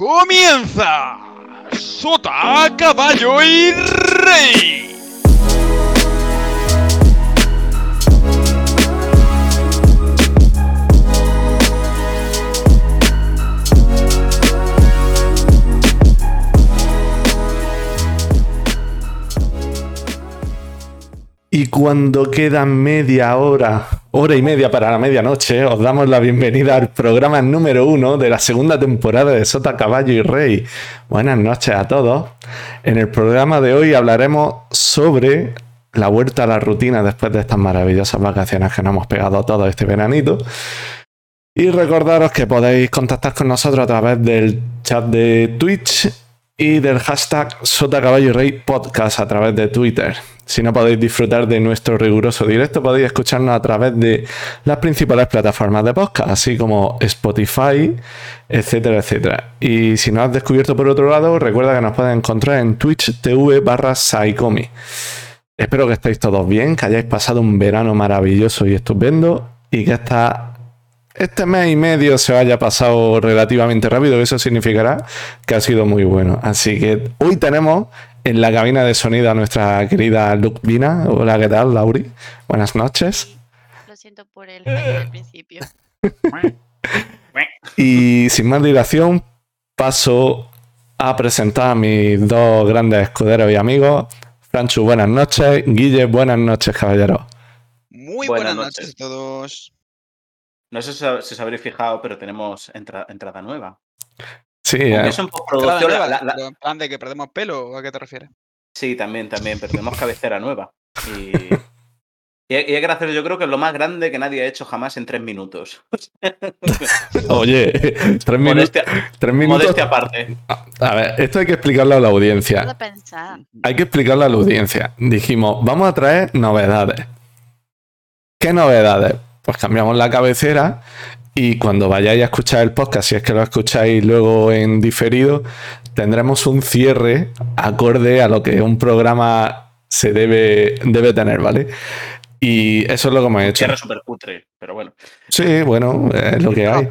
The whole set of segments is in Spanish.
Comienza Sota, Caballo y Rey. Y cuando queda media hora, hora y media para la medianoche, os damos la bienvenida al programa número uno de la segunda temporada de Sota, Caballo y Rey. Buenas noches a todos. En el programa de hoy hablaremos sobre la vuelta a la rutina después de estas maravillosas vacaciones que nos hemos pegado todos este veranito. Y recordaros que podéis contactar con nosotros a través del chat de Twitch y del hashtag Sota Caballo Rey Podcast a través de Twitter. Si no podéis disfrutar de nuestro riguroso directo, podéis escucharnos a través de las principales plataformas de podcast, así como Spotify, etcétera, etcétera. Y si no has descubierto por otro lado, recuerda que nos puedes encontrar en Twitch TV barra Saikomi. Espero que estéis todos bien, que hayáis pasado un verano maravilloso y estupendo y que esta, este mes y medio se haya pasado relativamente rápido. Eso significará que ha sido muy bueno. Así que hoy tenemos en la cabina de sonido a nuestra querida Lucvina. Hola, ¿qué tal, Lauri? Buenas noches. Lo siento por el fallo del principio. Y sin más dilación, paso a presentar a mis dos grandes escuderos y amigos. Franchu, buenas noches. Guille, buenas noches, caballero. Muy Buenas buenas, noches. noches. a todos. No sé si os habréis fijado, pero tenemos entra- entrada nueva. Sí, eh, Entrada postproducción. nueva, la- la- pero en plan de que perdemos pelo o a qué te refieres? Sí, también, también, pero tenemos cabecera nueva. Y, y que hacer, yo creo que es lo más grande que nadie ha hecho jamás en tres minutos. oye, tres minutos. Modestia, Tres minutos. modestia aparte. A ver, esto hay que explicarlo a la audiencia. Pensar. Hay que explicarlo a la audiencia. Dijimos, vamos a traer novedades. ¿Qué novedades? Pues cambiamos la cabecera y cuando vayáis a escuchar el podcast, si es que lo escucháis luego en diferido, tendremos un cierre acorde a lo que un programa se debe, debe tener, ¿vale? Y eso es lo que hemos hecho. Cierre súper cutre, pero bueno. Sí, bueno, es lo que hay.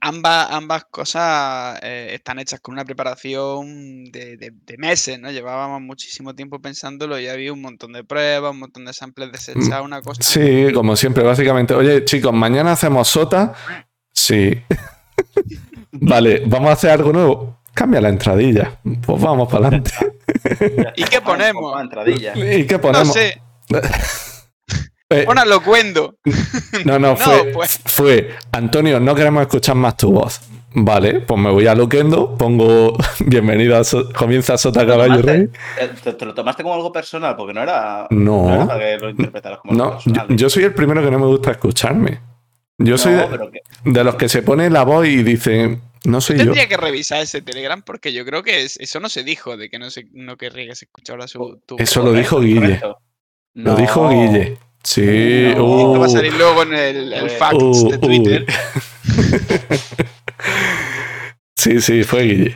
Ambas, ambas cosas eh, están hechas con una preparación de, de- de meses, ¿no? Llevábamos muchísimo tiempo pensándolo y había un montón de pruebas, un montón de samples desechados, una cosa. Sí, como siempre, básicamente. Oye, chicos, mañana hacemos sota. Sí. vale, vamos a hacer algo nuevo. Cambia la entradilla. Pues vamos para adelante. ¿Y qué ponemos? ¿Y qué No ponemos? sé, Eh, pon a locuendo. no, no, No, fue, pues. fue. Antonio, no queremos escuchar más tu voz. Vale, pues me voy a Loquendo, pongo bienvenido a So- comienza Sota Caballo Rey. Eh, ¿Te, te lo tomaste como algo personal? Porque no era, No. era para que lo interpretaras como algo No, yo, personal. yo soy el primero que no me gusta escucharme. Yo soy de, pero que- de los que se pone la voz y dice, no soy yo. Tendría que revisar ese Telegram porque yo creo que es- eso no se dijo de que no, se, no querría que se escuchara su, tu Eso lo dijo correcto, Guille. correcto. Lo No. dijo Guille. Sí, No, uh, Esto va a salir luego en el, el Uh, facts uh, de Twitter. sí, sí, fue Guille.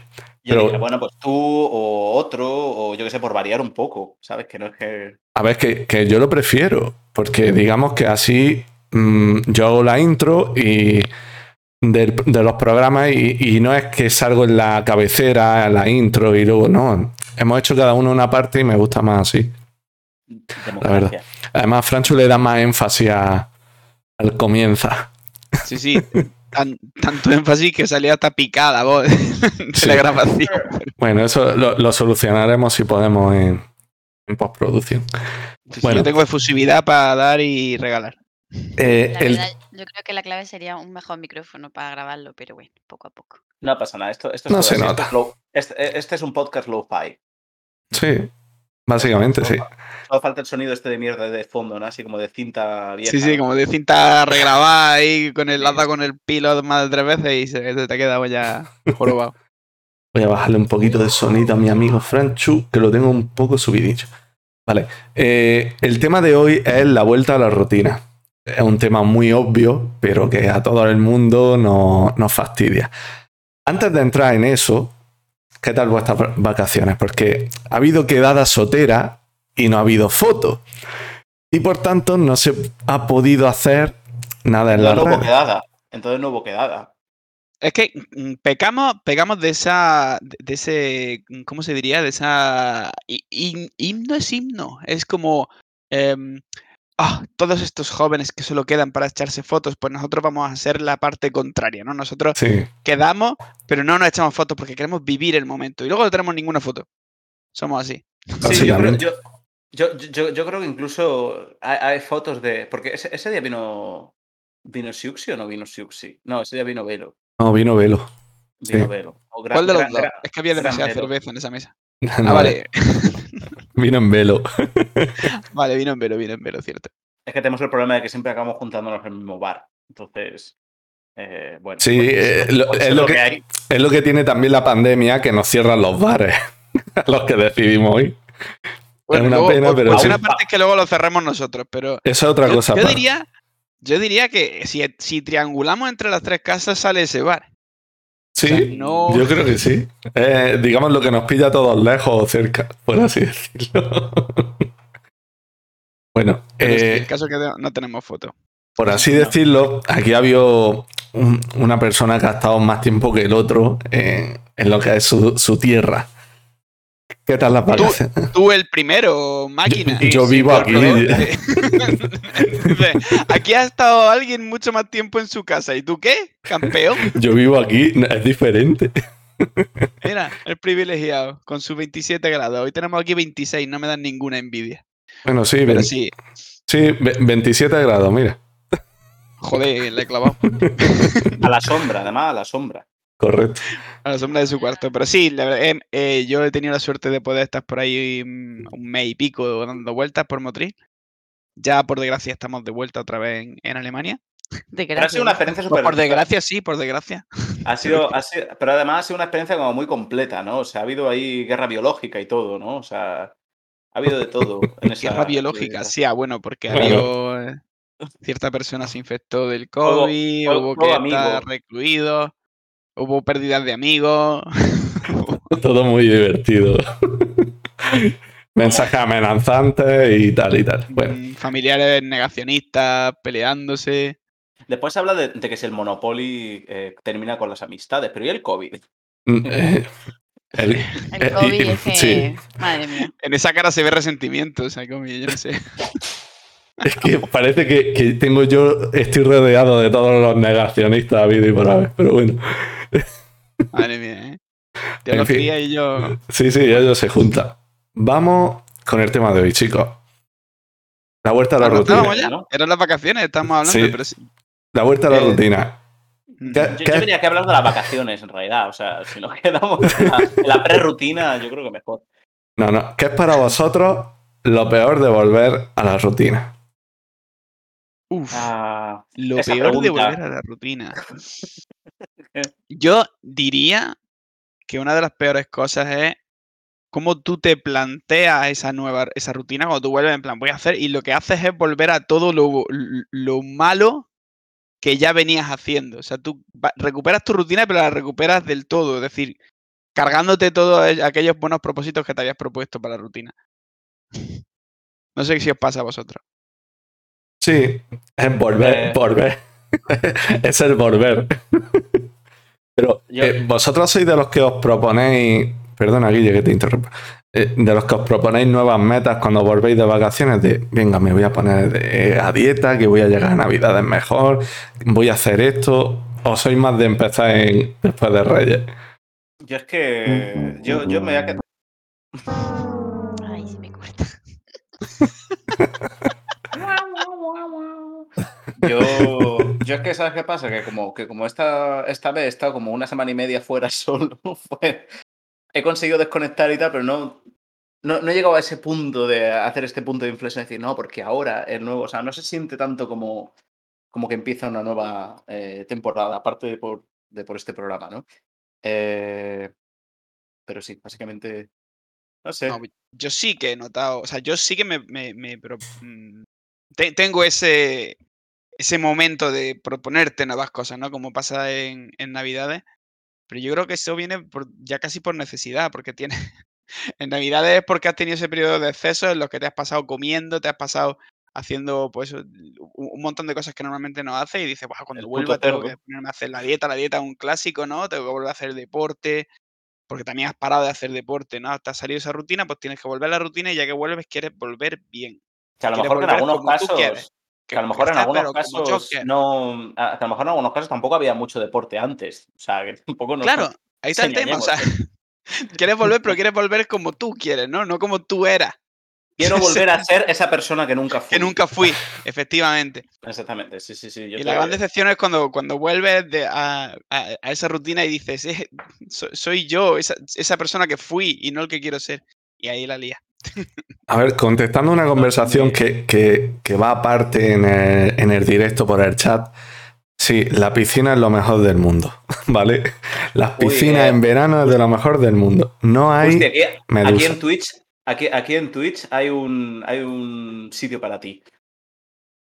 Yo Pero- dije, bueno, pues tú o otro, o yo qué sé, por variar un poco, ¿sabes? Que no es que. A ver, que, que yo lo prefiero, porque digamos que así mm, yo hago la intro y del- de los programas y, y no es que salgo en la cabecera, en la intro y luego no. Hemos hecho cada uno una parte y me gusta más así. Democracia. Además, Franchu le da más énfasis a- al comienza. Sí, sí. tan- tanto énfasis que salía hasta picada voz de Sí. la grabación. Bueno, eso lo, lo solucionaremos si podemos en, en postproducción. Bueno. Yo tengo efusividad para dar y regalar. Eh, La el- verdad, yo creo que la clave sería un mejor micrófono para grabarlo, pero bueno, poco a poco. No pasa nada. Esto, esto No es se todo así, nota. Low- este, este es un podcast low-fi. sí, básicamente sí. Solo falta el sonido este de mierda de fondo, ¿no? Así como de cinta vieja. Sí, sí, ¿no? como de cinta regrabada ahí con el lata con el pilo más de tres veces y se, se te ha quedado ya jorobado. Voy a bajarle un poquito de sonido a mi amigo Franchu, que lo tengo un poco subidillo. Vale. eh, el tema de hoy es la vuelta a la rutina. Es un tema muy obvio, pero que a todo el mundo no- nos fastidia. Antes de entrar en eso, ¿qué tal vuestras vacaciones? Porque ha habido quedada sotera y no ha habido foto. Y por tanto no se ha podido hacer nada en la Entonces no hubo quedada. Entonces no hubo quedada. Es que mm, pecamos, pegamos de esa, de ese, mm, ¿cómo se diría? De esa himno es himno. Es como em, ah, todos estos jóvenes que solo quedan para echarse fotos, pues nosotros vamos a hacer la parte contraria, ¿no? Nosotros Sí, quedamos, pero no nos echamos fotos porque queremos vivir el momento. Y luego no tenemos ninguna foto. Somos así. Sí, yo creo, yo, yo, yo, yo creo que incluso hay, hay fotos de. Porque ese, ese día vino. ¿Vino Siuxi o no vino Siuxi? No, ese día vino Velo. No, vino Velo. Vino Sí. Velo. O gran- ¿Cuál de los gran- dos? gran- Es que había demasiada cerveza en esa mesa. No, Ah, vale. Vino en Velo. vale, vino en velo, vino en velo, cierto. Es que tenemos el problema de que siempre acabamos juntándonos en el mismo bar. Entonces. eh, bueno. Sí, pues, eh, pues, lo- pues es es lo que- que hay. Es lo que tiene también la pandemia, que nos cierran los bares. a los que decidimos hoy. Bueno, una luego, pena, por- pero por sí. una parte es que luego lo cerremos nosotros, pero Eso es otra yo, cosa. yo diría, yo diría que si, si triangulamos entre las tres casas sale ese bar. Sí, sea, no- yo creo que sí. Eh, digamos lo que nos pilla a todos lejos o cerca, por así decirlo. bueno, eh, el caso que no tenemos foto. por así decirlo, aquí ha habido un- una persona que ha estado más tiempo que el otro en, en lo que es su, su tierra. ¿Qué tal las vacaciones? Tú el primero, máquina. Yo Sí, vivo aquí. aquí ha estado alguien mucho más tiempo en su casa. ¿Y tú qué? Campeón. Yo vivo aquí, es diferente. Mira, el privilegiado, con sus 27 grados. Hoy tenemos aquí 26, no me dan ninguna envidia. Bueno, sí, Pero sí, sí, ve- 27 grados, mira. joder, le he clavado A la sombra, además, a la sombra. Correcto. a la sombra de su cuarto. Pero sí, la verdad, eh, eh, yo he tenido la suerte de poder estar por ahí mm, un mes y pico dando vueltas por Motril. Ya, por desgracia, estamos de vuelta otra vez en, en Alemania. De Pero ha sido una experiencia súper. Por desgracia, sí, por desgracia. Ha sido, ha sido- pero además ha sido una experiencia como muy completa, ¿no? O sea, ha habido ahí guerra biológica y todo, ¿no? O sea, ha habido de todo. En esa, Guerra biológica, sí, ah, bueno, porque Claro. habido, eh, cierta persona se infectó del COVID, todo- hubo que estar recluido, hubo pérdidas de amigos. Todo muy divertido. Mensajes amenazantes y tal y tal. Bueno, mm, familiares negacionistas peleándose. Después se habla de, de que si el Monopoly eh, termina con las amistades, pero ¿y el COVID? mm, eh, el- El Eh, COVID y- es que. sí. Madre mía. En esa cara se ve resentimiento, o sea, como yo no sé. es que parece que, que tengo yo, estoy rodeado de todos los negacionistas habido y por haber, pero bueno. Madre mía, ¿eh? En Teología y yo. Sí, sí, ellos se juntan. Vamos con el tema de hoy, chicos. La vuelta a la ¿no rutina. estábamos ya? ¿no? Eran las vacaciones, estamos hablando, Sí. pero sí. La vuelta a la Eh, rutina. Mm. ¿Qué- Yo, qué- yo diría que hablar de las vacaciones, en realidad. O sea, si nos quedamos en la, en la pre-rutina, yo creo que mejor. No, no. ¿Qué es para vosotros lo peor de volver a la rutina? Uf. Ah, Lo peor de volver a la rutina. Yo diría que una de las peores cosas es cómo tú te planteas esa nueva esa rutina cuando tú vuelves en plan voy a hacer y lo que haces es volver a todo lo, lo malo que ya venías haciendo. O sea, tú recuperas tu rutina pero la recuperas del todo, es decir, cargándote todos aquellos buenos propósitos que te habías propuesto para la rutina. No sé si os pasa a vosotros. Sí, es volver, Eh. volver. es el volver. Pero Yo- eh, vosotros sois de los que os proponéis, perdona Guille que te interrumpa, Eh, de los que os proponéis nuevas metas cuando volvéis de vacaciones, de venga, me voy a poner de- a dieta, que voy a llegar a Navidades mejor, voy a hacer esto, o sois más de empezar en, después de Reyes. yo es que. Yo, yo me voy a quedar. Ay, se me corta. Yo, yo es que, ¿sabes qué pasa? Que como, que como esta, esta vez he estado como una semana y media fuera solo, pues he conseguido desconectar y tal, pero no, no, no he llegado a ese punto de hacer este punto de inflexión y decir, no, porque ahora el nuevo, o sea, no se siente tanto como, como que empieza una nueva eh, temporada, aparte de por, de por este programa, ¿no? Eh, pero sí, básicamente, no sé. No, yo sí que he notado, o sea, yo sí que me, me- me pro- mm, te- tengo ese, ese momento de proponerte nuevas cosas, ¿no? Como pasa en, en Navidades. Pero yo creo que eso viene por- ya casi por necesidad, porque tienes. En Navidades es porque has tenido ese periodo de exceso en los que te has pasado comiendo, te has pasado haciendo pues un, montón de cosas que normalmente no hace y dice, "Buah, cuando El vuelva tengo que ponerme a hacer la dieta, la dieta es un clásico, ¿no? Tengo que volver a hacer deporte, porque también has parado de hacer deporte, ¿no? Te has salido de esa rutina, pues tienes que volver a la rutina y ya que vuelves quieres volver bien. Que a lo mejor que en algunos casos, que, a lo mejor en algunos casos no, a- lo mejor en algunos casos tampoco había mucho deporte antes. O sea, que tampoco nos Claro, ahí está el tema, o sea, quieres volver, pero quieres volver como tú quieres, ¿no? No como tú eras, Quiero volver a ser esa persona que nunca fui. que nunca fui, efectivamente. Exactamente, sí, sí, sí. yo Y la gran decepción es cuando, cuando vuelves de- a, a- a esa rutina y dices, "Eh, so- soy yo, esa, esa persona que fui y no el que quiero ser. Y ahí la lía. A ver, contestando una conversación que, que- que va aparte en el, en el directo por el chat. Sí, la piscina es lo mejor del mundo, ¿vale? Las Uy, piscinas eh, en verano es de lo mejor del mundo. No hay Hostia, aquí, en Twitch, aquí, aquí en Twitch hay un, hay un sitio para ti.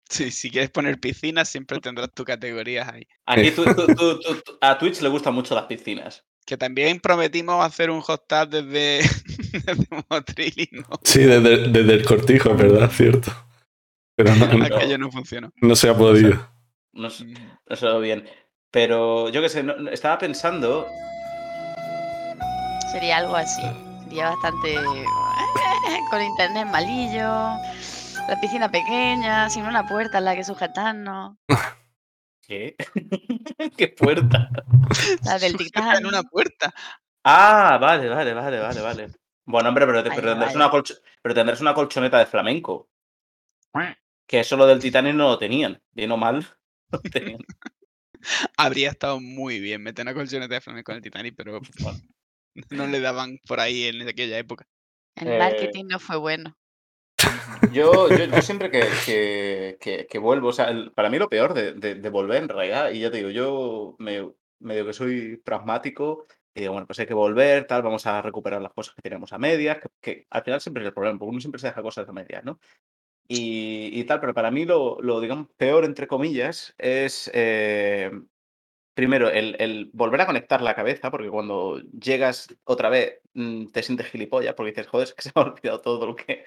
Sí, si quieres poner piscina, siempre tendrás tus categorías ahí. Aquí tú- tú- tú- tú- tú- a Twitch le gustan mucho las piscinas. Que también prometimos hacer un hot desde, desde Motril y no, Sí, desde, desde el cortijo, es verdad, cierto. Pero no, no- aquello no funcionó. no se ha podido. No, no sé bien. Pero yo qué sé, no- estaba pensando. Sería algo así. Sería bastante. con internet malillo. La piscina pequeña, sin una puerta en la que sujetarnos. ¿Qué? ¿Qué puerta? La del Titanic. en una puerta. Ah, vale, vale, vale, vale, vale. Bueno, hombre, pero, te- Vale, pero tendrás, vale. una colch- pero tendrás una colchoneta de flamenco. Que eso lo del Titanic no lo tenían. Bien o mal, no lo tenían. Habría estado muy bien meter una colchoneta de flamenco en el Titanic, pero Bueno. no le daban por ahí en aquella época. El Eh, marketing no fue bueno. Yo, yo, siempre que, que, que- que vuelvo, o sea, para mí lo peor de, de- volver en realidad, y ya te digo, yo me, medio que soy pragmático, y digo, bueno, pues hay que volver, tal, vamos a recuperar las cosas que tenemos a medias, que, que al final siempre es el problema, porque uno siempre se deja cosas a medias, ¿no? Y, y tal, pero para mí lo, lo, digamos, peor, entre comillas, es, eh, primero, el, el volver a conectar la cabeza, porque cuando llegas otra vez mm, te sientes gilipollas, porque dices, joder, es que se me ha olvidado todo lo que,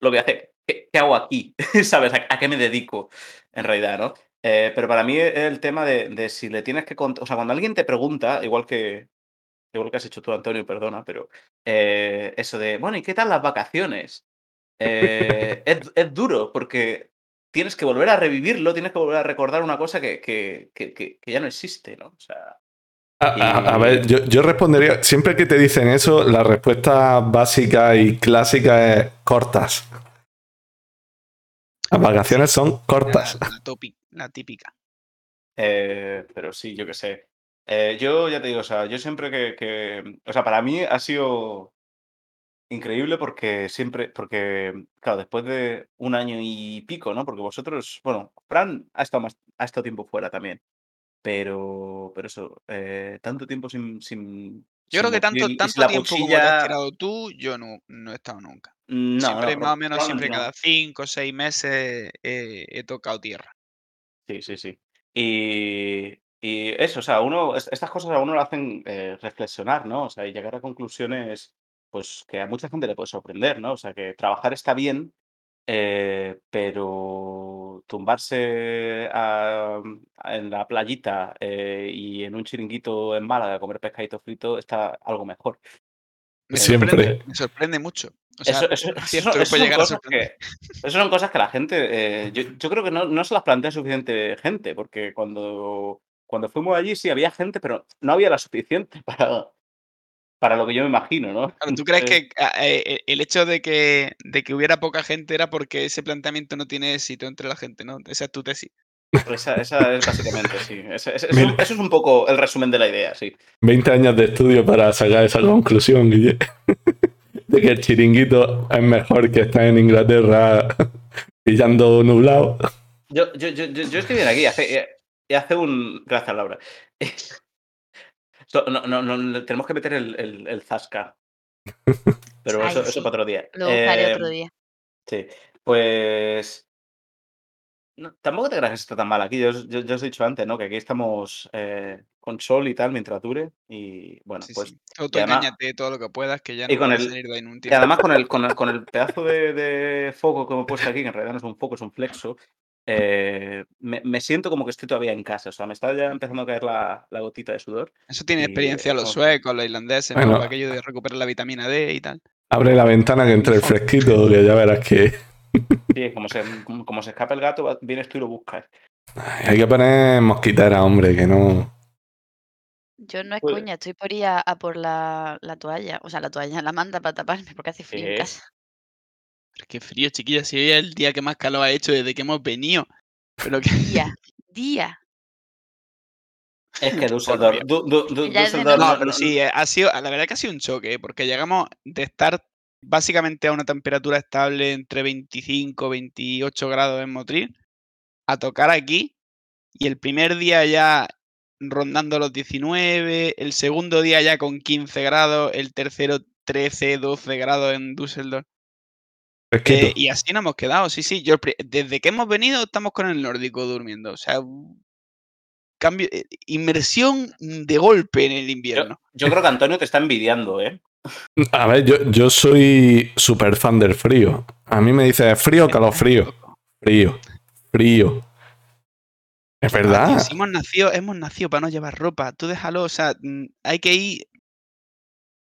lo que hace. ¿Qué, qué hago aquí? ¿Sabes? ¿A, qué me dedico? En realidad, ¿no? Eh, pero para mí el tema de, de si le tienes que contar. O sea, cuando alguien te pregunta, igual que. Igual que has hecho tú, Antonio, perdona, pero. eh, eso de. Bueno, ¿y qué tal las vacaciones? Eh, es, es duro, porque tienes que volver a revivirlo, tienes que volver a recordar una cosa que, que- que- que ya no existe, ¿no? O sea. A, a- a ver, yo, yo respondería, siempre que te dicen eso, la respuesta básica y clásica es cortas. Las vacaciones son cortas. La, la topi- la típica. Eh, pero sí, yo qué sé. Eh, yo ya te digo, o sea, yo siempre que, que- O sea, para mí ha sido increíble porque siempre. Porque, claro, después de un año y pico, ¿no? Porque vosotros. Bueno, Fran ha estado, más, ha estado tiempo fuera también. Pero. Pero eso. eh, tanto tiempo sin. sin Yo sin creo que tanto, Motril y tanto sin la tiempo como te has tirado tú, yo no, no he estado nunca. No, siempre, no, más o menos, siempre no. cada cinco o seis meses he, he tocado tierra. Sí, sí, sí. Y, y eso, o sea, uno, es- estas cosas a uno lo hacen eh, reflexionar, ¿no? O sea, y llegar a conclusiones, pues que a mucha gente le puede sorprender, ¿no? O sea, que trabajar está bien, eh, pero tumbarse a- a- en la playita eh, y en un chiringuito en Málaga a comer pescadito frito está algo mejor. Me Siempre. sorprende, me sorprende mucho. O sea, Eso, son, que eso puede son llegar a cosas sorprender. que, eso son cosas que la gente, eh, yo, yo creo que no, no se las plantea suficiente gente, porque cuando, cuando fuimos allí sí había gente, pero no había la suficiente para, para lo que yo me imagino, ¿no? Claro, ¿Tú crees Entonces, que ah, eh, el hecho de que, de que hubiera poca gente era porque ese planteamiento no tiene éxito entre la gente, ¿no? Esa es tu tesis. Esa, esa es básicamente, sí. Esa- esa- eso, Mira. eso es un poco el resumen de la idea, sí. 20 años de estudio para sacar esa conclusión, Guille. De que el chiringuito es mejor que estar en Inglaterra pillando nublado. Yo, yo, yo, yo, yo estoy bien aquí, hace, y hace un... Gracias, Laura. No, no, no, tenemos que meter el, el, el zasca. Pero Ay, eso, sí. eso para otro día. Lo buscaré Eh, otro día. Sí, pues. no, tampoco te creas que está tan mal aquí. Yo, os- yo, yo os he dicho antes, ¿no? Que aquí estamos eh, con sol y tal mientras dure. Y bueno, Sí, pues. sí. Y todo lo que puedas, que ya y no con vas a el- salir de un Y además con el, con el, con el pedazo de, de foco que me he puesto aquí, que en realidad no es un foco, es un flexo, eh, me, me siento como que estoy todavía en casa. O sea, me está ya empezando a caer la, la gotita de sudor. Eso tiene y experiencia los suecos, los irlandeses, aquello de recuperar la vitamina D y tal. Abre la ventana que entre el fresquito, que ya verás que Sí, como se, como, como se escapa el gato, vienes tú y lo buscas. Ay, hay que poner mosquitera, hombre, que no. Yo no es Pues- coña, estoy por ir a, a por la, la toalla, o sea, la toalla, la manta para taparme porque hace frío en ¿Qué? casa. Pero qué frío, chiquilla. Si hoy es el día que más calor ha hecho desde que hemos venido. Pero que... Día, día. Es que Dusseldorf, Por Du- Du- Du- Ya es de Dusseldorf noche. No, pero sí, eh, ha sido, la verdad que ha sido un choque, porque llegamos de estar básicamente a una temperatura estable entre 25 28 grados en Motril, a tocar aquí, y el primer día ya rondando los 19, el segundo día ya con 15 grados, el tercero 13, 12 grados en Düsseldorf. Eh, y así nos hemos quedado, sí, sí. Yo, desde que hemos venido estamos con el nórdico durmiendo. O sea, cambio, eh, inmersión de golpe en el invierno. yo creo que Antonio te está envidiando, ¿eh? A ver, yo, yo soy súper fan del frío. A mí me dice frío o calor frío. Frío. Frío. Es Ah, verdad. tío, si hemos nacido, hemos nacido para no llevar ropa. Tú déjalo, o sea, mm, hay que ir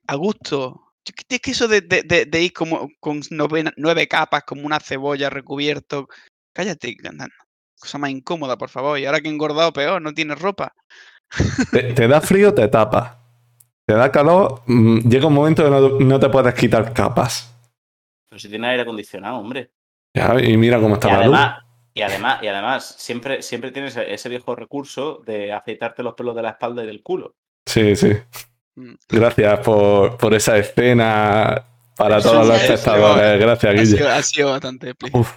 a gusto. Es que eso de, de- de- de ir como con nueve, nueve capas, como una cebolla recubierto. Cállate, cosa más incómoda, por favor. Y ahora que he engordado peor, no tienes ropa. Te, te da frío, te tapas. Te da calor, mm, llega un momento que no, no te puedes quitar capas. Pero si tiene aire acondicionado, hombre. Ya, y mira cómo Y está la luz. además, y además, y además siempre, siempre tienes ese viejo recurso de afeitarte los pelos de la espalda y del culo. Sí, sí. Gracias por, por esa escena para Eso todos los espectadores. Gracias, Ha Guille. sido, ha sido bastante explícito. Uf.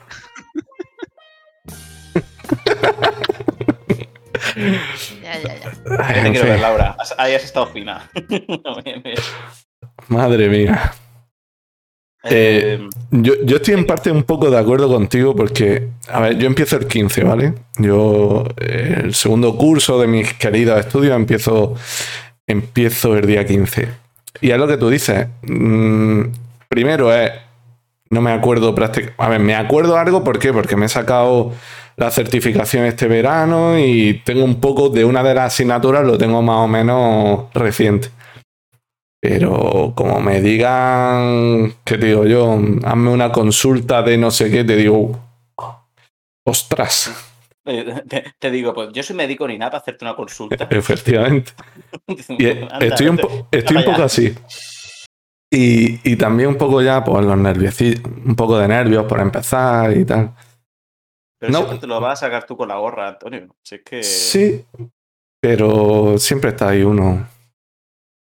Ya, ya, ya. Ay, te quiero ver, Laura. Ahí has estado fina. Madre mía. Eh, Eh, Yo, yo estoy en parte un poco de acuerdo contigo porque, a ver, yo empiezo el 15, ¿vale? Yo, eh, el segundo curso de mis queridos estudios, empiezo, empiezo el día 15. Y es lo que tú dices. mm, primero es, no me acuerdo prácticamente, a ver, me acuerdo algo, ¿por qué? Porque me he sacado la certificación este verano y tengo un poco de una de las asignaturas, lo tengo más o menos reciente. Pero como me digan, ¿qué te digo yo? Hazme una consulta de no sé qué, te digo, ostras, te, te digo, pues yo soy médico ni nada para hacerte una consulta. efectivamente. Y Anda, estoy un, vete. po- estoy un Vaya. poco así. Y, y también un poco ya, pues los nervios, un poco de nervios por empezar y tal. Pero No. siempre te lo vas a sacar tú con la gorra, Antonio. Si es que... Sí, pero siempre está ahí uno.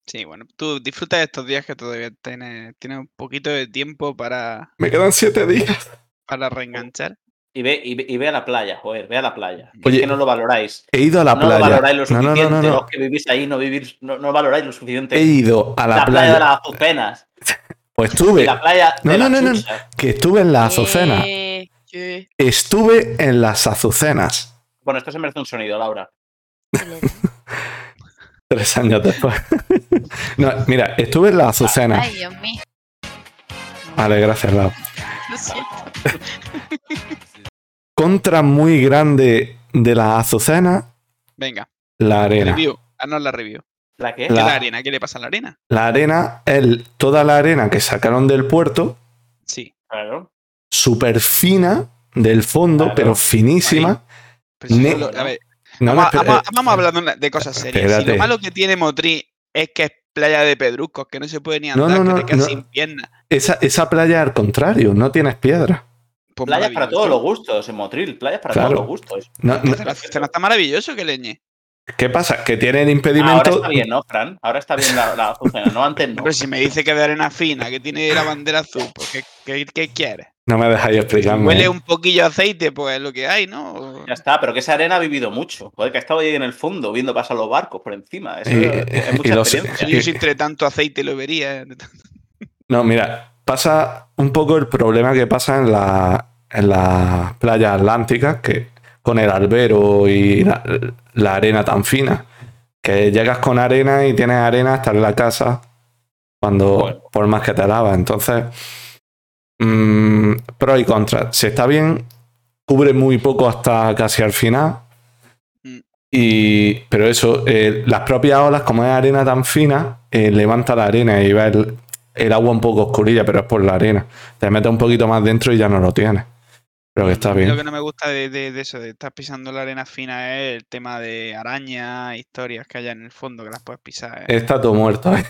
Sí, bueno, tú disfruta de estos días que todavía tienes, tienes un poquito de tiempo para, Me quedan siete días. para reenganchar. Y ve, y, ve, y ve a la playa, joder, ve a la playa. Que Oye, es que no lo valoráis. He ido a la no lo playa. valoráis lo suficiente. no, no, no. Los que vivís ahí no, vivís, no, no valoráis lo suficiente. He ido a la, la playa playa. de las azucenas. Pues estuve, la playa No, de no, la no, no. que estuve en las azucenas. Eh, sí, Estuve en las azucenas. Bueno, esto se merece un sonido, Laura. Tres años después. no, mira, estuve en las azucenas. Ay, Dios mío. Vale, gracias, Lau. Lo siento. Contra muy grande de las azucenas, Venga, la arena. review. Haznos la review. ¿La qué? ¿Qué La- es la arena? ¿Qué le pasa a la arena? La arena, el, toda la arena que sacaron del puerto, Sí. Claro. súper fina del fondo, Claro. pero finísima. Pero si lo- a ver, No, vamos, no, vamos- espera, vamos a hablar de cosas serias. Si lo malo que tiene Motril es que es playa de pedruscos, que no se puede ni No, andar, no, no, que te quedas no. sin piernas. esa, esa playa al contrario, no tienes piedra. Pues Playas para todos los gustos, en Motril. Playas para Claro. todos los gustos. No, no- la azucena está maravilloso que leñe. ¿Qué pasa? Que tienen Ahora impedimento. está bien, ¿no, Fran? Ahora está bien la, la no antes no. Pero si me dice que de arena fina, que tiene la bandera azul, pues ¿qué, qué, qué quieres? No me dejáis explicarme. Huele un poquillo a aceite, pues es lo que hay, ¿no? Ya está, pero que esa arena ha vivido mucho. Joder, que ha estado ahí en el fondo viendo pasar los barcos por encima. Eso Y- es y mucha los- experiencia. Yo si entre tanto aceite lo vería. No, mira, pasa un poco el problema que pasa en, la, en las playas atlánticas, que con el albero y la, la arena tan fina, Que llegas con arena y tienes arena hasta en la casa cuando Bueno. por más que te lavas. Entonces, mm, pros y contras. Si está bien, cubre muy poco hasta casi al final. Mm. Y, pero eso, eh, las propias olas, como es arena tan fina, eh, levanta la arena y ves el, el agua un poco oscurilla, pero es por la arena. Te metes un poquito más dentro y ya no lo tienes. Pero que está Lo bien. que no me gusta de, de- de eso, de estar pisando la arena fina, es el tema de arañas, historias que haya en el fondo que las puedes pisar. ¿eh? Está todo muerto, ¿eh?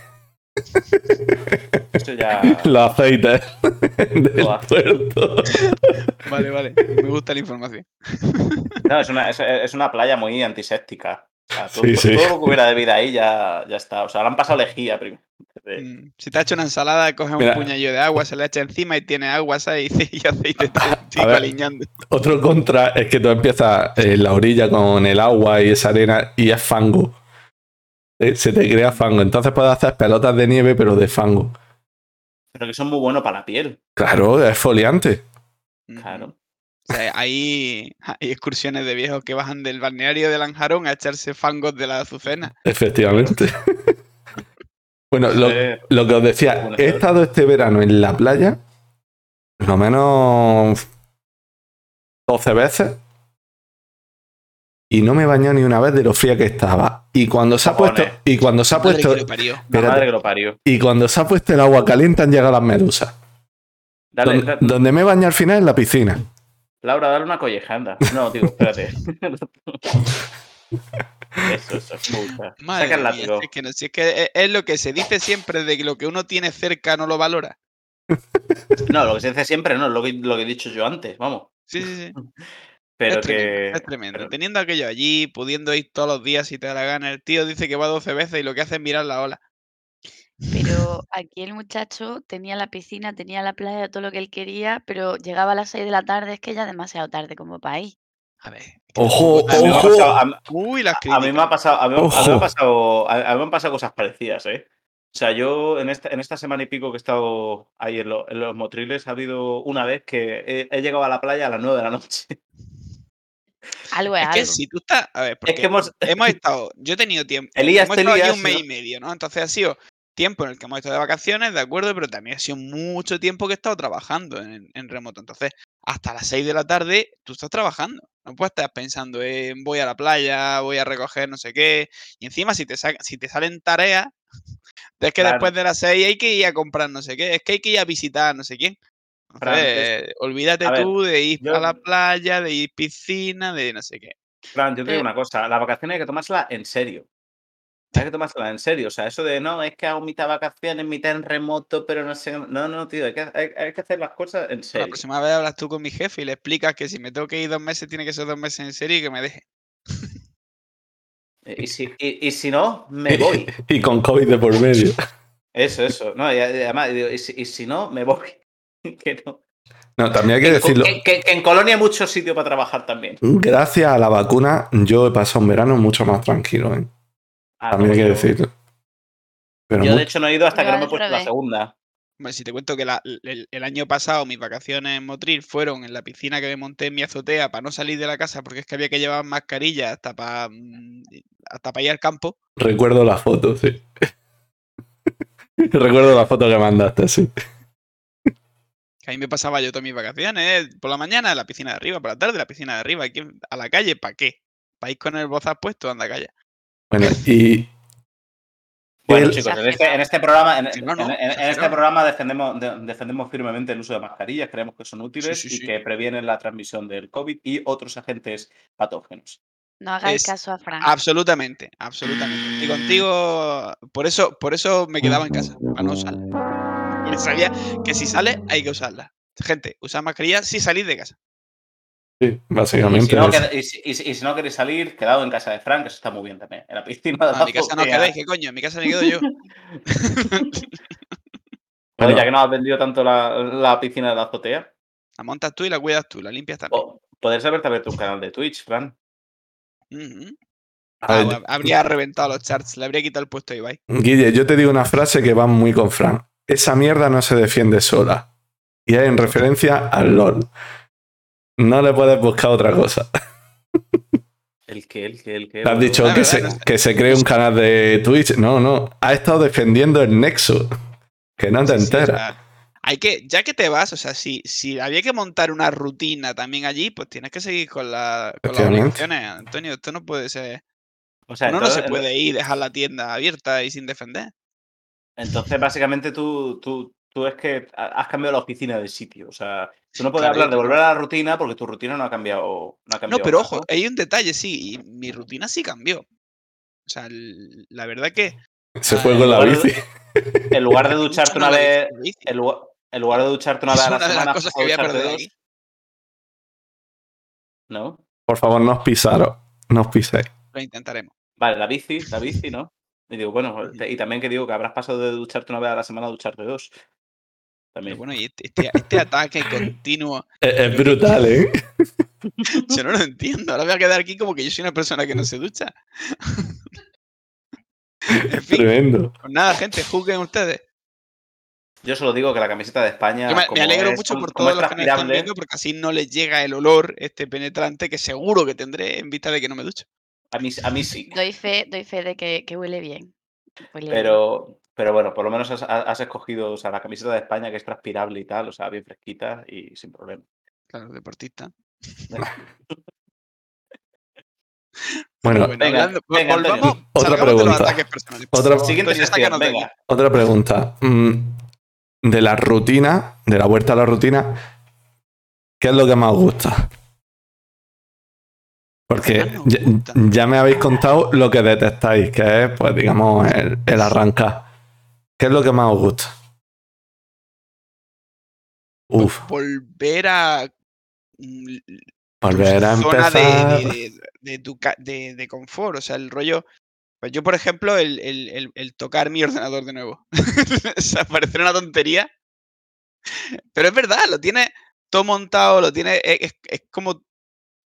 Eso ya. Los aceites del puerto. Vale, vale. Me gusta la información. No, es una, es, es una playa muy antiséptica. O sea, todo, Sí, sí. todo lo que hubiera de vida ahí ya, ya está. O sea, le han pasado lejía primero. Mm, Si te ha hecho una ensalada, coges Mira. un puñallo de agua, se le echa encima y tiene agua, ¿sabes? Y, aceite aliñando. Otro contra es que tú empiezas en la orilla con el agua y esa arena y es fango. Eh, Se te crea fango. Entonces puedes hacer pelotas de nieve, pero de fango. Pero que son muy buenos para la piel. Claro, es foliante. Claro. O sea, hay, hay excursiones de viejos que bajan del balneario de Lanjarón a echarse fangos de la azucena. Efectivamente. bueno, lo, Eh, lo que os decía, he estado este verano en la playa, por lo menos 12 veces, y no me he bañado ni una vez de lo fría que estaba. Y cuando se ha puesto, y cuando se ha puesto, y cuando se ha puesto el agua caliente han llegado las medusas. Dale, Don- da- donde me baño al final es la piscina. Laura, dale una collejanda. No, digo, espérate. eso, eso. Madre Saca mía, si es que, no- si es, que es, es lo que se dice siempre de que lo que uno tiene cerca no lo valora. No, lo que se dice siempre, no, lo que, lo que he dicho yo antes, vamos. Sí, sí, sí. Pero es que. tremendo, es tremendo. pero- Teniendo aquello allí, pudiendo ir todos los días si te da la gana. El tío dice que va 12 veces y lo que hace es mirar la ola. Pero aquí el muchacho tenía la piscina, tenía la playa, todo lo que él quería, pero llegaba a las 6 de la tarde, es que ya es demasiado tarde como para ir. A ver. Ojo, a mí me ha ojo. pasado- a mí- Uy, las A mí me ha críticas. pasado, a mí, a mí me ha pasado, a, mí me han pasado cosas parecidas, ¿eh? O sea, yo en esta, en esta semana y pico que he estado ahí en, lo- en los motriles, ha habido una vez que he, he llegado a la playa a las 9 de la noche. Algo es, Es que algo. si tú estás. A ver, Es porque que hemos. hemos estado. Yo he tenido tiempo. Elías, hemos estado allí lías, un mes ¿no? y medio, ¿no? Entonces ha sido tiempo en el que hemos estado de vacaciones, de acuerdo, pero también ha sido mucho tiempo que he estado trabajando en, en remoto. Entonces, hasta las 6 de la tarde tú estás trabajando. No puedes estar pensando en voy a la playa, voy a recoger no sé qué. Y encima, si te, si te salen tareas, es que Fran. después de las 6 hay que ir a comprar no sé qué, es que hay que ir a visitar no sé quién. Fran, Entonces, olvídate a ver, tú de ir yo- a la playa, de ir piscina, de no sé qué. Fran, yo te digo Eh. una cosa, las vacaciones hay que tomársela en serio. Hay que tomársela en serio. O sea, eso de no, es que hago mitad vacaciones, mitad en remoto, pero no sé. No, no, tío, hay que, hay, hay que hacer las cosas en La serio. próxima vez hablas tú con mi jefe y le explicas que si me tengo que ir dos meses, tiene que ser dos meses en serio y que me deje. Y si, y, y si no, me voy. Y con COVID de por medio. Eso, eso. No, y además, y, si, y si no, me voy. que no. No, también hay que Que- decirlo. Que, que- que en Colonia hay mucho sitio para trabajar también. Gracias a la vacuna, yo he pasado un verano mucho más tranquilo. ¿eh? Ah, También hay no, que decirlo. Pero Yo, de hecho, no he ido hasta Yo que no me he puesto la segunda. Bueno, si te cuento que la- el, el año pasado mis vacaciones en Motril fueron en la piscina que me monté en mi azotea para no salir de la casa porque es que había que llevar mascarilla hasta para hasta para ir al campo. recuerdo la foto, sí. recuerdo la foto que mandaste, sí. Que ahí me pasaba yo todas mis vacaciones. ¿eh? Por la mañana en la piscina de arriba, por la tarde en la piscina de arriba. Aquí a la calle, ¿para qué? ¿Para ir con el bozal puesto? Anda, calla. Bueno, y. Bueno, el- chicos, en este, en este programa, en, Sí, no, no, en- en- en este programa defendemos, de- defendemos firmemente el uso de mascarillas, creemos que son útiles sí, sí. y que previenen la transmisión del COVID y otros agentes patógenos. No hagáis es caso a Fran. Absolutamente, absolutamente. Y contigo, por eso, por eso me quedaba en casa, para no usarla. Sabía que si sales hay que usarla. Gente, usad mascarilla si salís de casa. Sí, Y si, básicamente. no, queda- y si- y si- y si no queréis salir, quedado en casa de Frank, que eso está muy bien también. En la piscina de No, la en mi casa no quedáis, ¿qué coño? En mi casa me quedo yo. Bueno. ya que nos has vendido tanto la, la piscina de la azotea, La montas tú y la cuidas tú, la limpias también. po- podrías haberte abierto un canal de Twitch, Fran. Ah, ver, habría reventado los charts, le habría quitado el puesto a Ibai. Guille, yo te digo una frase que va muy con Fran. Esa mierda no se defiende sola. Y es en referencia al LOL. No le puedes buscar otra cosa. El que, el que, el que. Te has dicho que, se, no que se cree un canal de Twitch. No, no. Ha estado defendiendo el Nexo. Que no te Sí, sí, o enteras. sea, hay que, ya que te vas, o sea, si, si había que montar una rutina también allí, pues tienes que seguir con, la, con las obligaciones, Antonio. Esto no puede ser. O sea, Uno no se puede ir y dejar la tienda abierta y sin defender. entonces, básicamente tú, tú, tú es que ha- has cambiado la oficina del sitio. O sea, tú no puedes Claro, hablar de volver a la rutina porque tu rutina no ha cambiado. No, ha No, cambiado pero ojo, hay un detalle, sí, y mi rutina sí cambió. O sea, el- la verdad que. Se fue con la de- bici. En lugar de ducharte una vez. En lugar, en lugar de ducharte una vez Es a la una de las semana. has cosas que voy a ducharte perder aquí. ¿No? Por favor, no os pisaros. No os piséis. Lo intentaremos. Vale, la bici, la bici, ¿no? Y digo, bueno, y también que digo que habrás pasado de ducharte una vez a la semana a ducharte dos. Pero También. bueno, y este, este- este ataque continuo, Es, es brutal, ¿eh? yo no lo entiendo. Ahora voy a quedar aquí como que yo soy una persona que no se ducha. en fin, Tremendo. pues nada, gente, juzguen ustedes. Yo solo digo que la camiseta de España. Yo me, alegro es- mucho por todos los que nos están viendo, porque así no les llega el olor este penetrante que seguro que tendré en vista de que no me ducho. A mí, a mí sí. Doy fe, doy fe de que, que huele bien. Huele bien. Pero, bueno, por lo menos has, has escogido o sea, la camiseta de España que es transpirable y tal, o sea, bien fresquita y sin problema. Claro, deportista. Bueno, Bueno, venga, hablando- venga, volvamos, Antonio. Otra pregunta. ataques personales. por Otra-. Siguiente sección, venga. otra pregunta. Mm, De la rutina, de la vuelta a la rutina, ¿qué es lo que más os gusta? Porque ya me habéis contado lo que detestáis, que es, pues, digamos, el, el arrancar. ¿Qué es lo que más os gusta? Uf, Volver a mm, volver a zona de, empezar. de- de- de tu ca- de- de confort. O sea, el rollo. Pues yo, por ejemplo, el, el- el- el tocar mi ordenador de nuevo. o sea, parece una tontería. Pero es verdad, lo tiene todo montado, lo tiene. Es, es- es como.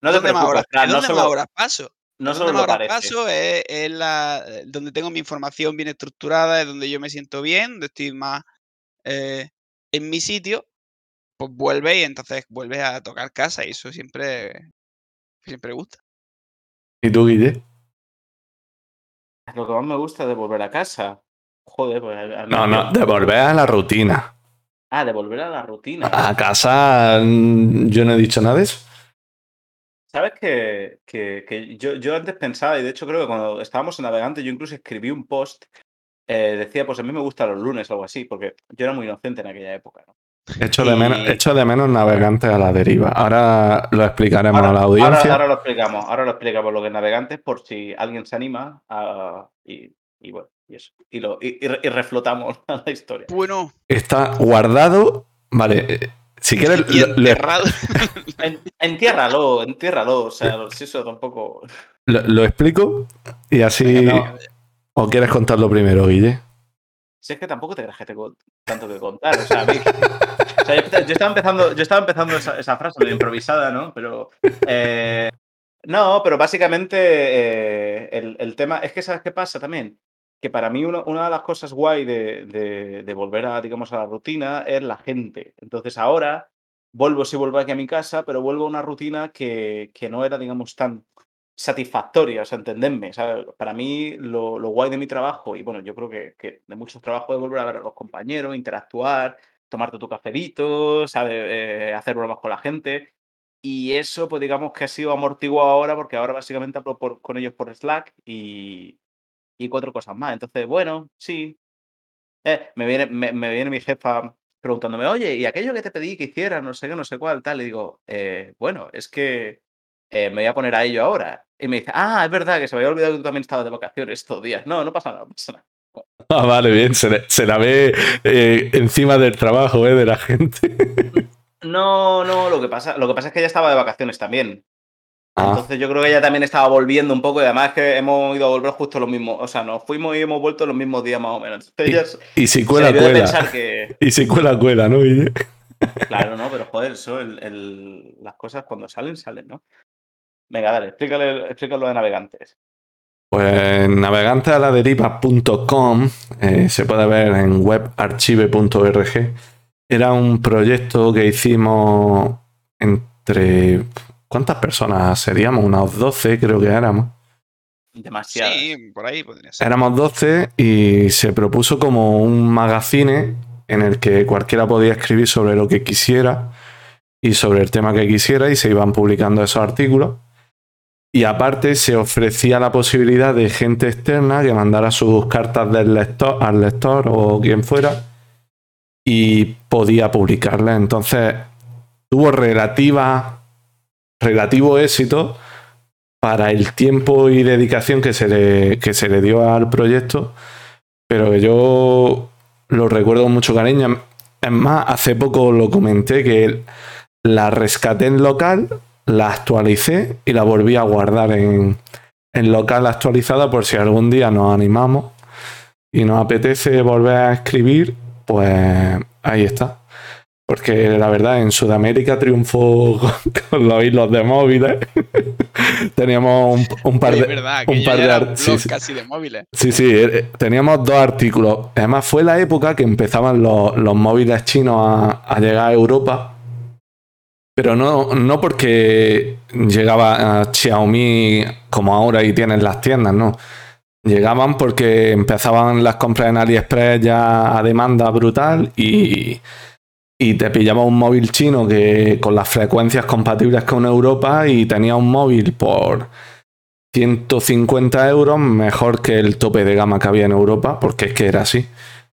No te ¿Dónde más preocupes, horas, no solo, horas paso? No solo donde parece. paso es, es la, donde tengo mi información bien estructurada, es donde yo me siento bien, donde estoy más eh, en mi sitio, pues vuelve y entonces vuelves a tocar casa y eso siempre, siempre gusta. ¿Y tú, Guille? Lo que más me gusta de volver a casa. Joder, pues. a- No, no, de volver a la rutina. Ah, de volver a la rutina. A casa, mm, yo no he dicho nada de eso. ¿Sabes que, que- que yo, yo antes pensaba, y de hecho creo que cuando estábamos en Navegante, yo incluso escribí un post, eh, decía, pues a mí me gustan los lunes o algo así, porque yo era muy inocente en aquella época. ¿no? Echo de, menos, Y- echo de menos navegantes a la deriva. Ahora lo explicaremos Ahora, a la ahora- audiencia. ahora lo explicamos, ahora lo explicamos lo que es Navegantes por si alguien se anima a- y, y bueno, y eso. Y, lo, y, y re- y reflotamos la historia. Bueno, Está guardado. Vale, eh, si quieres, y enterrado. En, entiérralo, entiérralo, o sea, si eso tampoco... lo- lo explico y así. No. ¿O quieres contarlo primero, Guille? Si es que tampoco te creas que tengo tanto que contar. O sea, a mí- o sea, yo, yo estaba empezando, yo estaba empezando esa, esa frase medio improvisada, ¿no? Pero. eh, no, pero básicamente eh, el, el tema. Es que, ¿sabes qué pasa también? Que para mí uno- una de las cosas guay de, de- volver a, digamos, a la rutina es la gente. Entonces ahora vuelvo, sí vuelvo aquí a mi casa, pero vuelvo a una rutina que, que no era, digamos, tan satisfactoria, o. ¿sabes? Para mí, lo, lo guay de mi trabajo, y bueno, yo creo que, que de muchos trabajos es volver a ver a los compañeros, interactuar, tomarte tu cafelito, ¿sabes? Eh, hacer bromas con la gente. Y eso, pues digamos que ha sido amortiguado ahora, porque ahora básicamente hablo con ellos por Slack y, y cuatro cosas más. Entonces, bueno, sí. Eh, me, viene, me, me viene mi jefa preguntándome, oye, ¿y aquello que te pedí que hiciera, no sé qué, no sé cuál, tal? Y digo, "Eh, bueno, es que eh, me voy a poner a ello ahora. Y me dice, ah, es verdad que se me había olvidado que tú también estabas de vacaciones estos días. No, no pasa nada, no pasa nada. Ah, vale, bien. Se, le- se la ve eh, encima del trabajo, ¿eh? De la gente. No, no, lo que pasa, lo que pasa es que ella estaba de vacaciones también. Ah, Entonces yo creo que ella también estaba volviendo un poco y además que hemos ido a volver justo los mismos, o sea, nos fuimos y hemos vuelto los mismos días más o menos. Entonces y si cuela, cuela. que, Y si cuela, cuela, ¿no, claro, ¿no? Pero joder, eso, el- el- las cosas cuando salen, salen, ¿no? Venga, dale, explícale, explícalo de navegantes. Pues navegantealaderiva.com eh, se puede ver en webarchive.org. Era un proyecto que hicimos entre ¿Cuántas personas seríamos? Unas 12 creo que éramos. Demasiado. Sí, por ahí podría ser. Éramos 12 y se propuso como un magazine en el que cualquiera podía escribir sobre lo que quisiera y sobre el tema que quisiera y se iban publicando esos artículos. Y aparte se ofrecía la posibilidad de gente externa que mandara sus cartas del lector, al lector o quien fuera y podía publicarlas. Entonces tuvo relativa, relativo éxito para el tiempo y dedicación que se le, que se le dio al proyecto, pero que yo lo recuerdo con mucho cariño. Es más, hace poco lo comenté que la rescaté en local, la actualicé y la volví a guardar en, en local actualizada por si algún día nos animamos y nos apetece volver a escribir, pues ahí está. Porque la verdad, en Sudamérica triunfó con, con los hilos de móviles. Teníamos un, un par Es de, verdad, un par de era ar- un sí, casi de móviles. Sí, sí, eh, teníamos dos artículos. Además, fue la época que empezaban los, los móviles chinos a, a llegar a Europa. Pero no, no porque llegaba a Xiaomi como ahora y tienen las tiendas, no. Llegaban porque empezaban las compras en AliExpress ya a demanda brutal y, y te pillaba un móvil chino que con las frecuencias compatibles con Europa y tenía un móvil por 150 euros mejor que el tope de gama que había en Europa, porque es que era así.